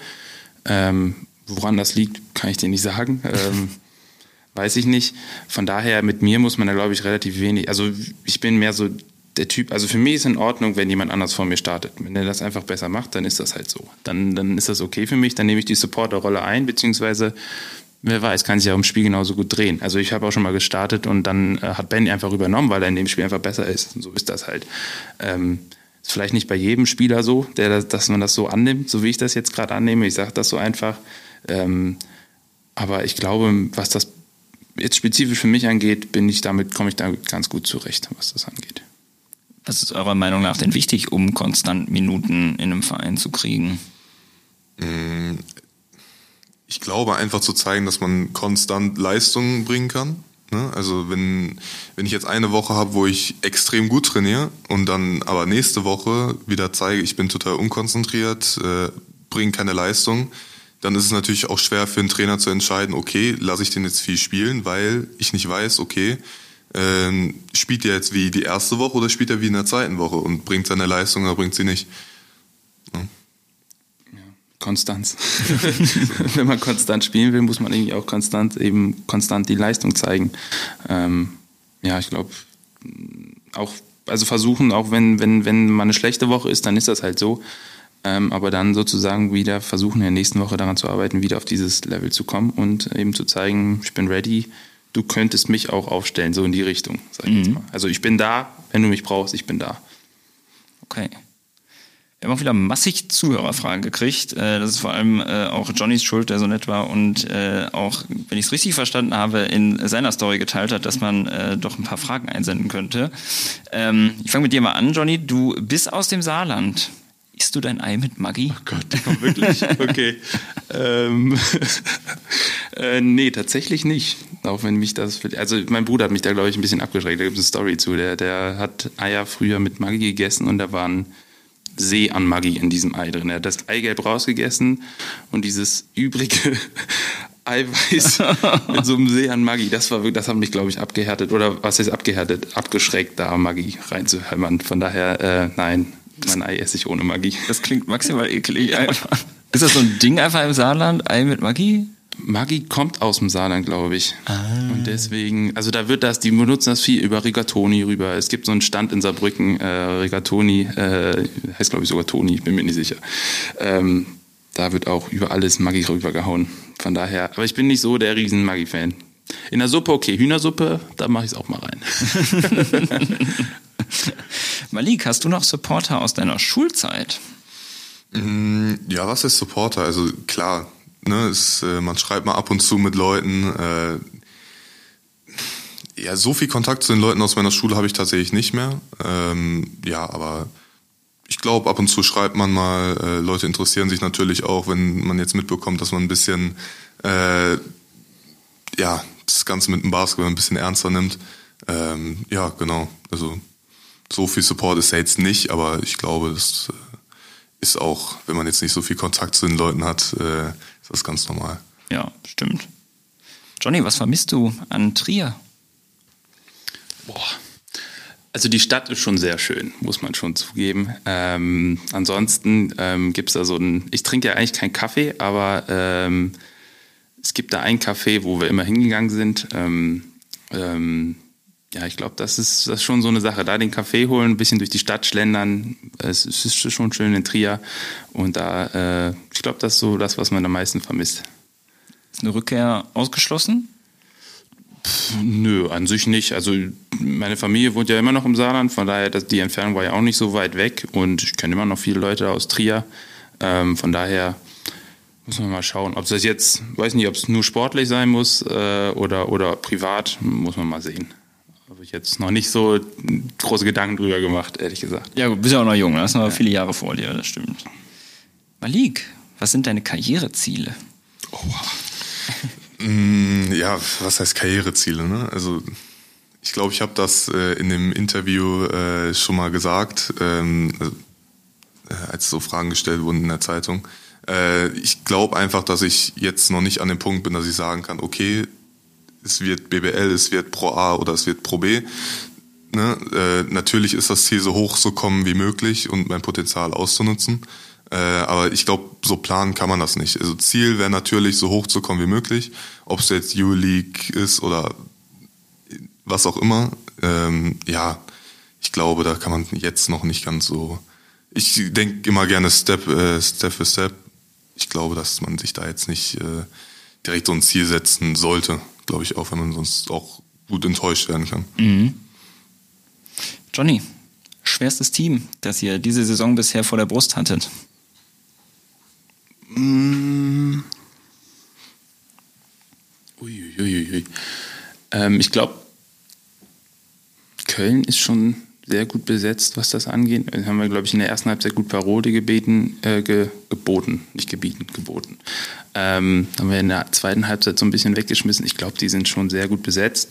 Ähm, woran das liegt, kann ich dir nicht sagen. Ähm, weiß ich nicht. Von daher, mit mir muss man da, glaube ich, relativ wenig. Also ich bin mehr so der Typ, also für mich ist in Ordnung, wenn jemand anders vor mir startet. Wenn er das einfach besser macht, dann ist das halt so. Dann, dann ist das okay für mich, dann nehme ich die Supporter-Rolle ein, beziehungsweise, wer weiß, kann sich ja im Spiel genauso gut drehen. Also ich habe auch schon mal gestartet und dann äh, hat Ben einfach übernommen, weil er in dem Spiel einfach besser ist. Und so ist das halt. Ähm, ist vielleicht nicht bei jedem Spieler so, der, das, dass man das so annimmt, so wie ich das jetzt gerade annehme. Ich sage das so einfach. Ähm, aber ich glaube, was das jetzt spezifisch für mich angeht, bin ich damit, komme ich da ganz gut zurecht, was das angeht. Was ist eurer Meinung nach denn wichtig, um konstant Minuten in einem Verein zu kriegen? Mm, ich glaube einfach zu zeigen, dass man konstant Leistungen bringen kann. Ne? Also wenn, wenn ich jetzt eine Woche habe, wo ich extrem gut trainiere und dann aber nächste Woche wieder zeige, ich bin total unkonzentriert, äh, bringe keine Leistung, dann ist es natürlich auch schwer für einen Trainer zu entscheiden, okay, lasse ich den jetzt viel spielen, weil ich nicht weiß, okay, ähm, spielt er jetzt wie die erste Woche oder spielt er wie in der zweiten Woche und bringt seine Leistung oder bringt sie nicht? Ja. Konstanz. Wenn man konstant spielen will, muss man irgendwie auch konstant eben konstant die Leistung zeigen. Ähm, ja, ich glaube auch also versuchen, auch wenn wenn wenn mal eine schlechte Woche ist, dann ist das halt so. Ähm, aber dann sozusagen wieder versuchen, in der nächsten Woche daran zu arbeiten, wieder auf dieses Level zu kommen und eben zu zeigen, ich bin ready, du könntest mich auch aufstellen, so in die Richtung, sag ich mhm. jetzt mal. Also ich bin da, wenn du mich brauchst, ich bin da. Okay. Wir haben auch wieder massig Zuhörerfragen gekriegt. Äh, das ist vor allem äh, auch Johnnys Schuld, der so nett war und äh, auch, wenn ich es richtig verstanden habe, in seiner Story geteilt hat, dass man doch ein paar Fragen einsenden könnte. Ähm, ich fange mit dir mal an, Johnny. Du bist aus dem Saarland. Isst du dein Ei mit Maggi? Oh Gott, wirklich? Okay. ähm, äh, nee, tatsächlich nicht. Auch wenn mich das. Also, mein Bruder hat mich da, glaube ich, ein bisschen abgeschreckt. Da gibt es eine Story zu. Der, der hat Eier früher mit Maggi gegessen und da waren See an Maggi in diesem Ei drin. Er hat das Eigelb rausgegessen und dieses übrige Eiweiß mit so einem See an Maggi, das war das hat mich, glaube ich, abgehärtet. Oder was ist abgehärtet? Abgeschreckt, da Maggi reinzuhämmern. Von daher, äh, nein, mein Ei esse ich ohne Maggi. Das klingt maximal eklig einfach. Ist das so ein Ding einfach im Saarland? Ei mit Maggi? Maggi kommt aus dem Saarland, glaube ich. Ah. Und deswegen, also da wird das, die benutzen das viel über Rigatoni rüber. Es gibt so einen Stand in Saarbrücken, äh, Rigatoni, äh, heißt glaube ich sogar Toni, ich bin mir nicht sicher. Ähm, da wird auch über alles Maggi rübergehauen. Von daher, aber ich bin nicht so der riesen Maggi-Fan. In der Suppe, okay, Hühnersuppe, da mache ich es auch mal rein. Malik, hast du noch Supporter aus deiner Schulzeit? Mm, ja, was ist Supporter? Also klar, ne, es, äh, man schreibt mal ab und zu mit Leuten. Äh, ja, so viel Kontakt zu den Leuten aus meiner Schule habe ich tatsächlich nicht mehr. Ähm, ja, aber ich glaube, ab und zu schreibt man mal. Äh, Leute interessieren sich natürlich auch, wenn man jetzt mitbekommt, dass man ein bisschen, äh, ja, das Ganze mit dem Basketball ein bisschen ernster nimmt. Ähm, ja, genau. Also so viel Support ist ja jetzt nicht, aber ich glaube, das äh, ist auch, wenn man jetzt nicht so viel Kontakt zu den Leuten hat, äh, ist das ganz normal. Ja, stimmt. Johnny, was vermisst du an Trier? Boah. Also die Stadt ist schon sehr schön, muss man schon zugeben. Ähm, ansonsten ähm, gibt es da so ein, ich trinke ja eigentlich keinen Kaffee, aber ähm, es gibt da ein Café, wo wir immer hingegangen sind. Ähm, ähm, ja, ich glaube, das ist, das ist schon so eine Sache. Da den Kaffee holen, ein bisschen durch die Stadt schlendern, es ist schon schön in Trier. Und da, äh, ich glaube, das ist so das, was man am meisten vermisst. Ist eine Rückkehr ausgeschlossen? Pff, nö, an sich nicht. Also meine Familie wohnt ja immer noch im Saarland, von daher, die Entfernung war ja auch nicht so weit weg und ich kenne immer noch viele Leute aus Trier. Ähm, von daher muss man mal schauen. Ob das jetzt, weiß nicht, ob es nur sportlich sein muss äh, oder, oder privat, muss man mal sehen. Habe ich jetzt noch nicht so große Gedanken drüber gemacht, ehrlich gesagt. Ja, du bist ja auch noch jung, hast noch ja. viele Jahre vor dir, das stimmt. Malik, was sind deine Karriereziele? Oh, Mm, ja, was heißt Karriereziele? Ne? Also ich glaube, ich habe das äh, in dem Interview äh, schon mal gesagt, ähm, äh, als so Fragen gestellt wurden in der Zeitung. Äh, ich glaube einfach, dass ich jetzt noch nicht an dem Punkt bin, dass ich sagen kann, okay, es wird BBL, es wird Pro A oder es wird Pro B. Ne? Äh, natürlich ist das Ziel, so hoch zu kommen wie möglich und mein Potenzial auszunutzen. Äh, aber ich glaube, so planen kann man das nicht. Also Ziel wäre natürlich, so hoch zu kommen wie möglich. Ob es jetzt U-League ist oder was auch immer. Ähm, ja, ich glaube, da kann man jetzt noch nicht ganz so. Ich denke immer gerne Step, äh, Step für Step. Ich glaube, dass man sich da jetzt nicht äh, direkt so ein Ziel setzen sollte. Glaube ich auch, wenn man sonst auch gut enttäuscht werden kann. Mhm. Johnny, schwerstes Team, das ihr diese Saison bisher vor der Brust hattet? Mm. Uiuiui. Ähm, ich glaube, Köln ist schon sehr gut besetzt, was das angeht. Das haben wir, glaube ich, in der ersten Halbzeit gut Parole gebeten, äh, ge, geboten, nicht gebieten, geboten. Ähm, haben wir in der zweiten Halbzeit so ein bisschen weggeschmissen. Ich glaube, die sind schon sehr gut besetzt.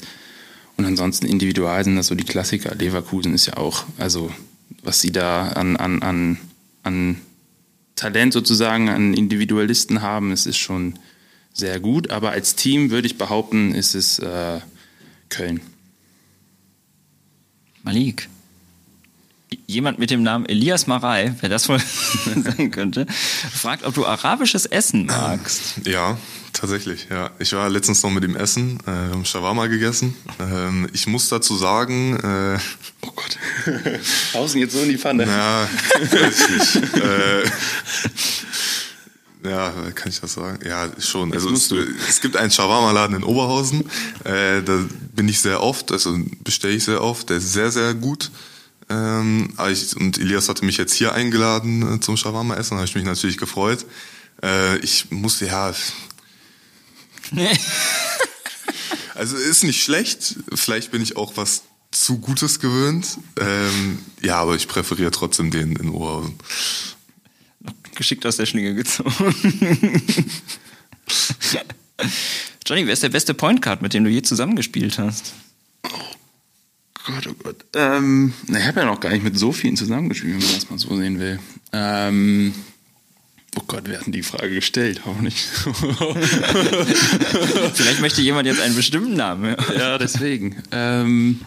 Und ansonsten individual sind das so die Klassiker. Leverkusen ist ja auch, also was sie da an, an, an, an Talent sozusagen an Individualisten haben, es ist schon sehr gut. Aber als Team würde ich behaupten, ist es äh, Köln. Malik. Jemand mit dem Namen Elias Marei, wer das wohl sein könnte, fragt, ob du arabisches Essen magst. Ja, tatsächlich. Ja, ich war letztens noch mit ihm essen, äh, haben Shawarma gegessen. Ähm, ich muss dazu sagen, äh, oh Gott, außen jetzt so in die Pfanne. Ja, weiß ich nicht. äh, ja, kann ich das sagen? Ja, schon. Also es, es, gibt einen Shawarma-Laden in Oberhausen. Äh, da bin ich sehr oft, also bestelle ich sehr oft. Der ist sehr, sehr gut. Ähm, ich, und Elias hatte mich jetzt hier eingeladen äh, zum Shawarma-Essen. Da habe ich mich natürlich gefreut. Äh, ich musste ja. Nee. also ist nicht schlecht. Vielleicht bin ich auch was zu Gutes gewöhnt. Ähm, ja, aber ich präferiere trotzdem den in Oberhausen geschickt aus der Schlinge gezogen. Johnny, wer ist der beste Point Guard, mit dem du je zusammengespielt hast? Oh Gott, oh Gott. Ähm, ich habe ja noch gar nicht mit so vielen zusammengespielt, wenn man das mal so sehen will. Ähm, oh Gott, wer hat denn die Frage gestellt? Auch nicht. Vielleicht möchte jemand jetzt einen bestimmten Namen. Ja, deswegen. Ähm,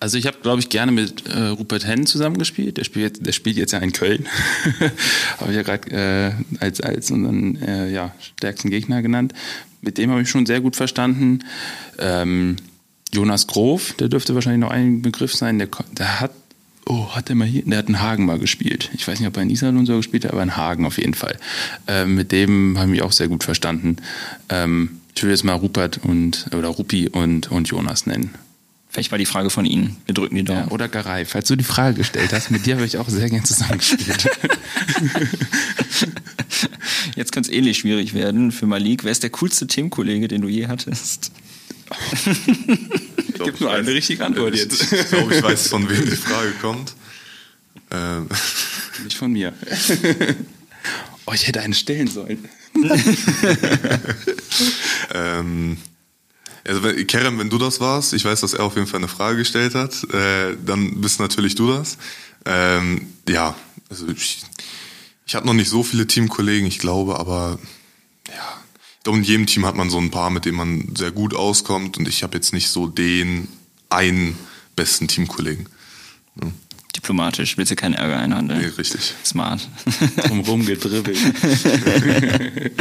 also ich habe, glaube ich, gerne mit äh, Rupert Henn zusammengespielt. Der spielt, der spielt jetzt ja in Köln. habe ich ja gerade äh, als, als unseren äh, ja, stärksten Gegner genannt. Mit dem habe ich schon sehr gut verstanden. Ähm, Jonas Grof, der dürfte wahrscheinlich noch ein Begriff sein. Der, der hat, oh, hat der mal hier, der hat in Hagen mal gespielt. Ich weiß nicht, ob er in Iserlohn so gespielt hat, aber in Hagen auf jeden Fall. Ähm, mit dem habe ich mich auch sehr gut verstanden. Ähm, ich will jetzt mal Rupert und oder Rupi und, und Jonas nennen. Vielleicht war die Frage von Ihnen. Wir drücken die Daumen. Ja, oder Garay, falls du die Frage gestellt hast, mit dir habe ich auch sehr gern zusammengespielt. Jetzt könnte es ähnlich schwierig werden für Malik. Wer ist der coolste Teamkollege, den du je hattest? Es gibt nur eine richtige Antwort ich, jetzt. Ich glaube, ich weiß, von wem die Frage kommt. Ähm, Nicht von mir. oh, ich hätte einen stellen sollen. ähm, also wenn, Kerem, wenn du das warst, ich weiß, dass er auf jeden Fall eine Frage gestellt hat, äh, dann bist natürlich du das. Ähm, ja, also ich, ich hatte noch nicht so viele Teamkollegen, ich glaube, aber ja, in jedem Team hat man so ein paar, mit denen man sehr gut auskommt und ich habe jetzt nicht so den einen besten Teamkollegen. Ja. Diplomatisch, willst du keinen Ärger einhandeln? Nee, richtig. Smart. Drumrum gedribbelt.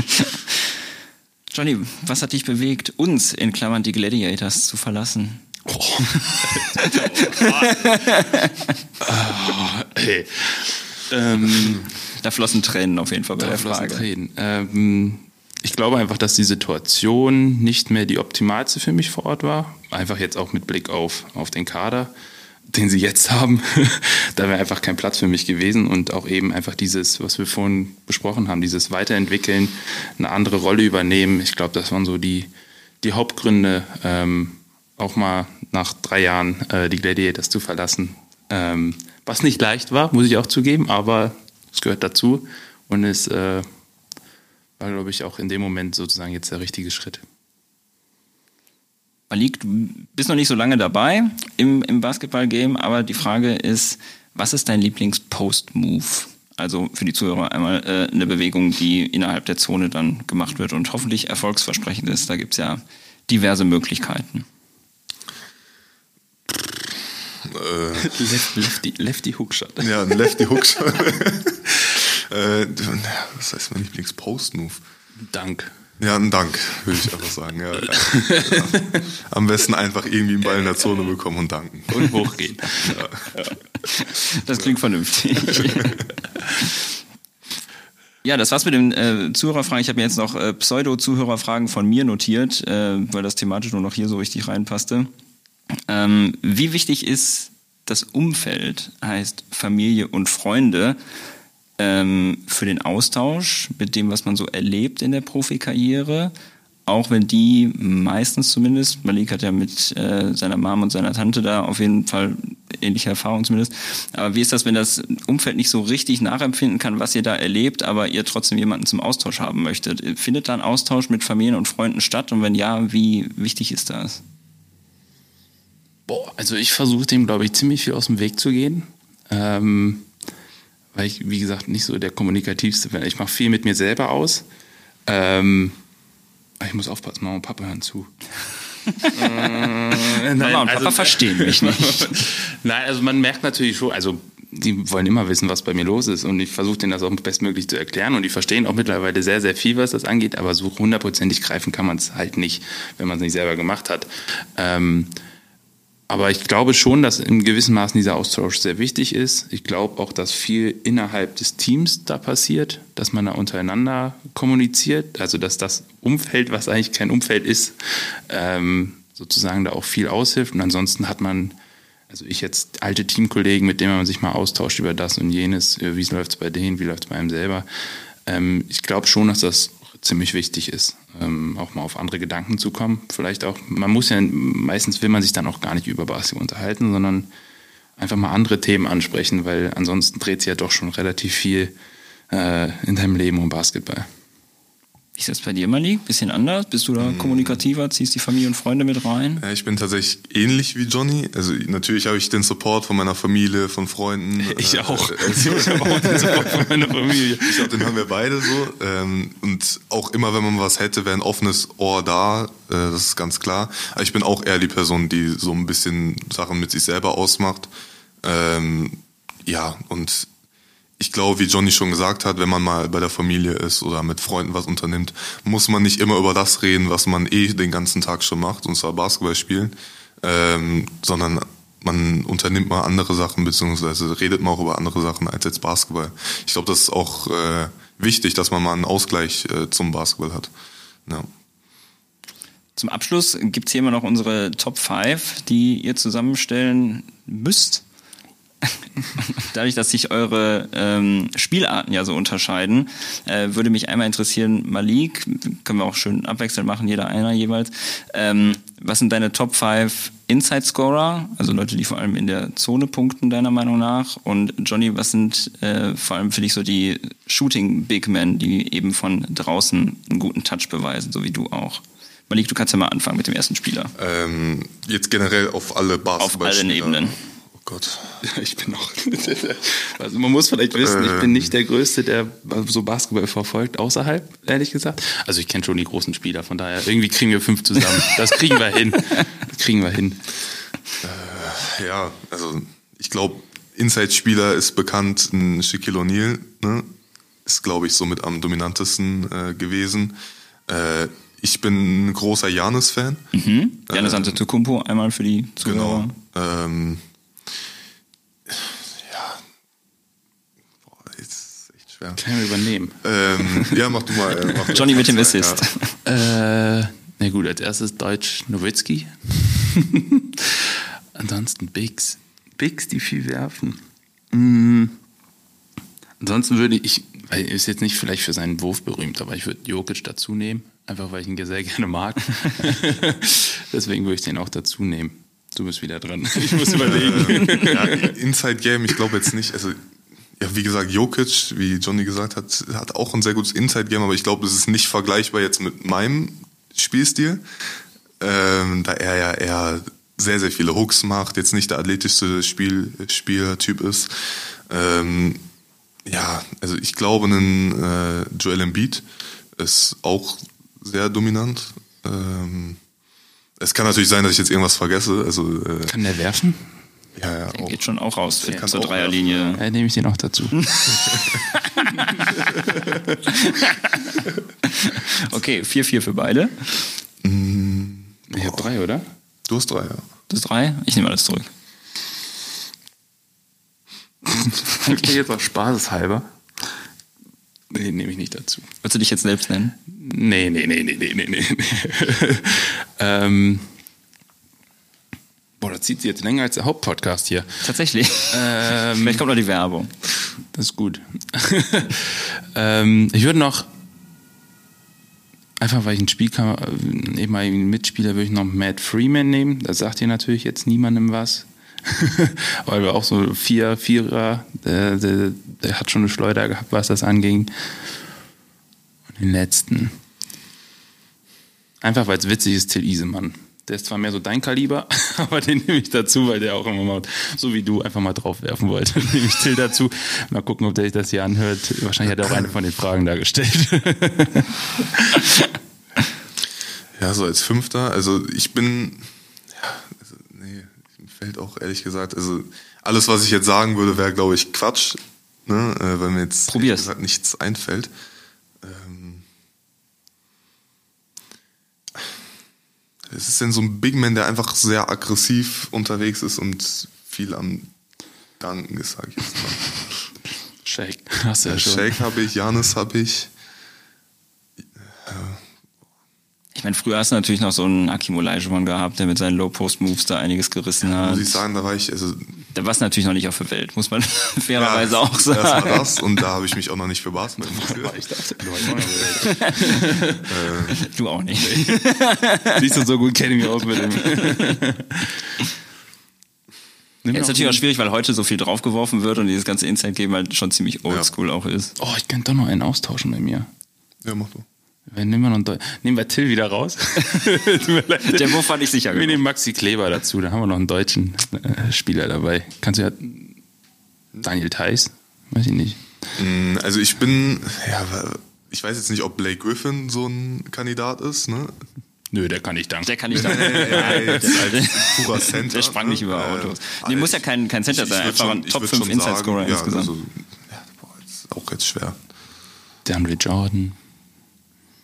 Johnny, was hat dich bewegt, uns in Klammern die Gladiators zu verlassen? Oh. oh, ey. Ähm, da flossen Tränen auf jeden Fall bei da der flossen Frage. Tränen. Ähm, ich glaube einfach, dass die Situation nicht mehr die optimalste für mich vor Ort war. Einfach jetzt auch mit Blick auf, auf den Kader, den sie jetzt haben. da wäre einfach kein Platz für mich gewesen und auch eben einfach dieses, was wir vorhin besprochen haben, dieses Weiterentwickeln, eine andere Rolle übernehmen. Ich glaube, das waren so die, die Hauptgründe, ähm, auch mal nach drei Jahren äh, die Gladiators zu verlassen. Ähm, was nicht leicht war, muss ich auch zugeben, aber es gehört dazu und es äh, war, glaube ich, auch in dem Moment sozusagen jetzt der richtige Schritt. Malik, du bist noch nicht so lange dabei im, im Basketball-Game, aber die Frage ist, was ist dein Lieblings-Post-Move? Also für die Zuhörer einmal äh, eine Bewegung, die innerhalb der Zone dann gemacht wird und hoffentlich erfolgsversprechend ist. Da gibt es ja diverse Möglichkeiten. Äh, Lefty, Lefty, Lefty Hookshot. Ja, ein Lefty Hookshot. äh, was heißt mein Lieblings-Post-Move? Dank. Ja, ein Dank, würde ich einfach sagen. Ja, ja. Am besten einfach irgendwie einen Ball in der Zone bekommen und danken. Und hochgehen. Ja. Das klingt vernünftig. Ja, das war's mit den äh, Zuhörerfragen. Ich habe mir jetzt noch äh, Pseudo-Zuhörerfragen von mir notiert, äh, weil das thematisch nur noch hier so richtig reinpasste. Ähm, wie wichtig ist das Umfeld, heißt Familie und Freunde, ähm, für den Austausch mit dem, was man so erlebt in der Profikarriere? Auch wenn die meistens zumindest, Malik hat ja mit äh, seiner Mom und seiner Tante da auf jeden Fall ähnliche Erfahrungen zumindest. Aber wie ist das, wenn das Umfeld nicht so richtig nachempfinden kann, was ihr da erlebt, aber ihr trotzdem jemanden zum Austausch haben möchtet? Findet da ein Austausch mit Familien und Freunden statt? Und wenn ja, wie wichtig ist das? Boah, also ich versuche dem, glaube ich, ziemlich viel aus dem Weg zu gehen. Ähm, weil ich, wie gesagt, nicht so der kommunikativste bin. Ich mache viel mit mir selber aus. Ähm, ich muss aufpassen, Mama und Papa hören zu. äh, nein, Mama und Papa also, verstehen mich nicht. nein, also man merkt natürlich schon, also die wollen immer wissen, was bei mir los ist und ich versuche denen das auch bestmöglich zu erklären und die verstehen auch mittlerweile sehr, sehr viel, was das angeht, aber so hundertprozentig greifen kann man es halt nicht, wenn man es nicht selber gemacht hat. Ähm, aber ich glaube schon, dass in gewissem Maßen dieser Austausch sehr wichtig ist. Ich glaube auch, dass viel innerhalb des Teams da passiert, dass man da untereinander kommuniziert, also dass das Umfeld, was eigentlich kein Umfeld ist, ähm, sozusagen da auch viel aushilft. Und ansonsten hat man, also ich jetzt alte Teamkollegen, mit denen man sich mal austauscht über das und jenes, wie läuft es bei denen, wie läuft es bei einem selber. Ähm, ich glaube schon, dass das ziemlich wichtig ist, ähm, auch mal auf andere Gedanken zu kommen. Vielleicht auch, man muss ja, meistens will man sich dann auch gar nicht über Basketball unterhalten, sondern einfach mal andere Themen ansprechen, weil ansonsten dreht sich ja doch schon relativ viel äh, in deinem Leben um Basketball. Wie ist das bei dir, Malik? Bisschen anders? Bist du da hm. kommunikativer? Ziehst die Familie und Freunde mit rein? Ja, ich bin tatsächlich ähnlich wie Johnny. Also natürlich habe ich den Support von meiner Familie, von Freunden. Ich äh, auch. Also, ich habe auch den Support von meiner Familie. Ich glaube, den haben wir beide so. Ähm, und auch immer, wenn man was hätte, wäre ein offenes Ohr da. Äh, das ist ganz klar. Aber ich bin auch eher die Person, die so ein bisschen Sachen mit sich selber ausmacht. Ähm, ja, und ich glaube, wie Johnny schon gesagt hat, wenn man mal bei der Familie ist oder mit Freunden was unternimmt, muss man nicht immer über das reden, was man eh den ganzen Tag schon macht, und zwar Basketball spielen, ähm, sondern man unternimmt mal andere Sachen, beziehungsweise redet mal auch über andere Sachen als jetzt Basketball. Ich glaube, das ist auch äh, wichtig, dass man mal einen Ausgleich äh, zum Basketball hat. Ja. Zum Abschluss gibt's hier immer noch unsere Top 5, die ihr zusammenstellen müsst. Dadurch, dass sich eure ähm, Spielarten ja so unterscheiden, äh, würde mich einmal interessieren, Malik, können wir auch schön abwechselnd machen, jeder einer jeweils. Ähm, was sind deine Top 5 Inside Scorer, also Leute, die vor allem in der Zone punkten, deiner Meinung nach? Und Johnny, was sind äh, vor allem für dich so die Shooting Big Men, die eben von draußen einen guten Touch beweisen, so wie du auch? Malik, du kannst ja mal anfangen mit dem ersten Spieler. Ähm, jetzt generell auf alle Basketball. Auf allen Ebenen. Gott. Ich bin auch. Also man muss vielleicht wissen, ich bin nicht der Größte, der so Basketball verfolgt, außerhalb, ehrlich gesagt. Also ich kenne schon die großen Spieler, von daher irgendwie kriegen wir fünf zusammen. Das kriegen wir hin. Das kriegen wir hin. Äh, ja, also ich glaube, Inside-Spieler ist bekannt, ein Shaquille O'Neal, ne? Ist, glaube ich, somit am dominantesten äh, gewesen. Äh, ich bin ein großer Janis-Fan. Mhm. Janis äh, Antetokounmpo, einmal für die Zuhörer. Genau. Ähm, ja. Boah, ist echt schwer. Kann ich übernehmen. Ähm, ja, mach du mal. Äh, mach Johnny mit dem Assist. Ja. Äh, na gut, als erstes Deutsch Nowitzki. Ansonsten Bigs. Bigs, die viel werfen. Mhm. Ansonsten würde ich, weil er ist jetzt nicht vielleicht für seinen Wurf berühmt, aber ich würde Jokic dazu nehmen. Einfach weil ich ihn sehr gerne mag. Deswegen würde ich den auch dazu nehmen. Du bist wieder dran. Ich muss überlegen. ja, Inside Game, ich glaube jetzt nicht. Also, ja, wie gesagt, Jokic, wie Johnny gesagt hat, hat auch ein sehr gutes Inside Game, aber ich glaube, es ist nicht vergleichbar jetzt mit meinem Spielstil. Ähm, da er ja eher sehr, sehr viele Hooks macht, jetzt nicht der athletischste Spiel, Spielertyp ist. Ähm, ja, also ich glaube, ein äh, Joel Embiid ist auch sehr dominant. Ähm, es kann natürlich sein, dass ich jetzt irgendwas vergesse. Also, äh, kann der werfen? Ja, ja. Der auch. geht schon auch raus der zur Dreierlinie. Ja, nehme ich den auch dazu. okay, 4-4 für beide. Mm, ich habe drei, oder? Du hast drei, ja. Du hast drei? Ich nehme alles zurück. okay, jetzt auch spaßeshalber. Nee, nehme ich nicht dazu. Willst du dich jetzt selbst nennen? Nee, nee, nee, nee, nee, nee, nee. ähm, boah, das zieht sich jetzt länger als der Hauptpodcast hier. Tatsächlich. Ähm, Vielleicht kommt noch die Werbung. Das ist gut. ähm, ich würde noch, einfach weil ich ein Spielkammer, eben mal einen Mitspieler, würde ich noch Matt Freeman nehmen. Da sagt ihr natürlich jetzt niemandem was. weil wir auch so vier, Vierer, der, der, der, hat schon eine Schleuder gehabt, was das anging. Und den letzten. Einfach weil es witzig ist, Till Isemann. Der ist zwar mehr so dein Kaliber, aber den nehme ich dazu, weil der auch immer mal, so wie du, einfach mal drauf werfen wollte. nehme ich Till dazu. Mal gucken, ob der sich das hier anhört. Wahrscheinlich hat er auch eine von den Fragen da gestellt. ja, so als Fünfter. Also ich bin, fällt auch ehrlich gesagt, also alles, was ich jetzt sagen würde, wäre, glaube ich, Quatsch, ne? äh, weil mir jetzt gesagt, nichts einfällt. Es ist denn so ein Big Man, der einfach sehr aggressiv unterwegs ist und viel am Danken ist, sag ich jetzt mal. Shake hast du ja schon. Shake habe ich, Janis habe ich. Ich meine, früher hast du natürlich noch so einen Akim Olajuwon gehabt, der mit seinen Low-Post-Moves da einiges gerissen hat. Muss ich sagen, da war ich, also... Da war es natürlich noch nicht auf der Welt, muss man fairerweise ja, auch sagen. Das war das und da habe ich mich auch noch nicht für Basketball interessiert. ich dachte, du, du auch nicht. Siehst du, so gut kenne ich mich aus mit dem. Ja, ist natürlich auch schwierig, weil heute so viel draufgeworfen wird und dieses ganze Inside-Game halt schon ziemlich oldschool ja. auch ist. Oh, ich könnte doch noch einen austauschen bei mir. Ja, mach du. Nehmen wir, noch nehmen wir Till wieder raus. Der Wurf fand ich sicher. Wir nehmen Maxi Kleber dazu, da haben wir noch einen deutschen äh, Spieler dabei. Kannst du ja Daniel Theiss? Weiß ich nicht. Mm, also ich bin, ja, ich weiß jetzt nicht, ob Blake Griffin so ein Kandidat ist, ne? Nö, der kann nicht danken. Der kann nicht danken. der, purer Center, der sprang nicht über ne? Autos. Äh, nee, muss ja kein, kein Center sein, einfach ein Top 5 Inside Scorer ja, insgesamt. Also, ja, boah, ist auch jetzt schwer. Der Andre Jordan.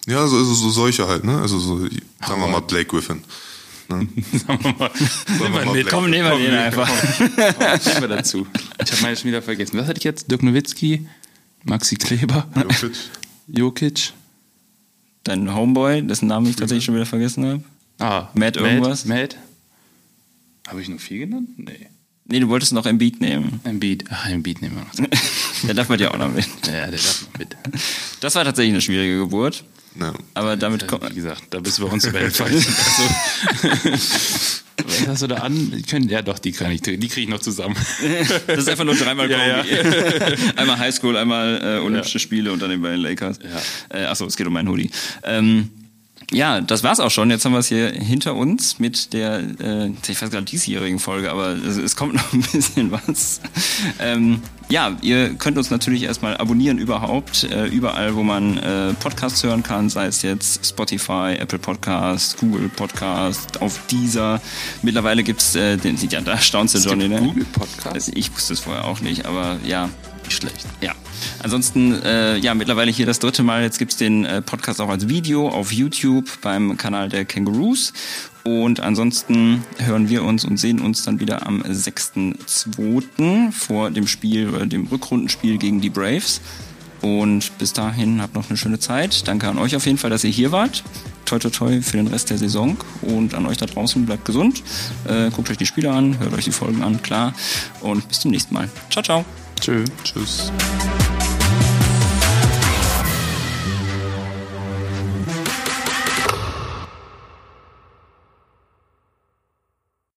Ja, so, so, so solche halt, ne? Also so, sagen wir mal Blake Griffin. Ne? sagen wir mal, nehmen wir mit. Komm, nehmen wir den einfach. Nehmen wir dazu. Ich habe meine schon wieder vergessen. Was hatte ich jetzt? Dirk Nowitzki, Maxi Kleber, Jokic. Jokic. Dein Homeboy, dessen Namen ich tatsächlich schon wieder vergessen habe. Ah, Matt irgendwas. Matt. Habe ich nur vier genannt? Nee. Nee, du wolltest noch Embiid nehmen. Embiid, ach, Embiid nehmen wir noch. Der darf man ja auch noch mit. Ja, der darf noch mit. Das war tatsächlich eine schwierige Geburt. Ja. Aber damit kommt. Wie gesagt, da bist du bei uns Falschen. Also, was hast du da an? Die können, ja doch, die kann ich, die kriege ich noch zusammen. Das ist einfach nur dreimal Ja, Kobe. einmal Highschool, einmal äh, Olympische Spiele und dann eben bei den Lakers. Äh, achso, es geht um meinen Hoodie. Ähm, ja, das war's auch schon. Jetzt haben wir es hier hinter uns mit der, äh, ich weiß gar nicht, diesjährigen Folge, aber es, es kommt noch ein bisschen was. Ähm, ja, ihr könnt uns natürlich erstmal abonnieren überhaupt, äh, überall, wo man äh, Podcasts hören kann, sei es jetzt Spotify, Apple Podcast, Google Podcast, auf dieser. Mittlerweile gibt's äh, den, ja, da staunst du, Johnny, ne? Google Podcast? Ich wusste es vorher auch nicht, aber ja, Nicht schlecht. ja. Ansonsten, äh, ja, mittlerweile hier das dritte Mal. Jetzt gibt's den äh, Podcast auch als Video auf YouTube beim Kanal der Kangaroos. Und ansonsten hören wir uns und sehen uns dann wieder am 6.2. vor dem Spiel oder dem Rückrundenspiel gegen die Braves. Und bis dahin habt noch eine schöne Zeit. Danke an euch auf jeden Fall, dass ihr hier wart. Toi, toi, toi für den Rest der Saison. Und an euch da draußen, bleibt gesund. Äh, guckt euch die Spiele an, hört euch die Folgen an, klar. Und bis zum nächsten Mal. Ciao, ciao. Tschö. Tschüss.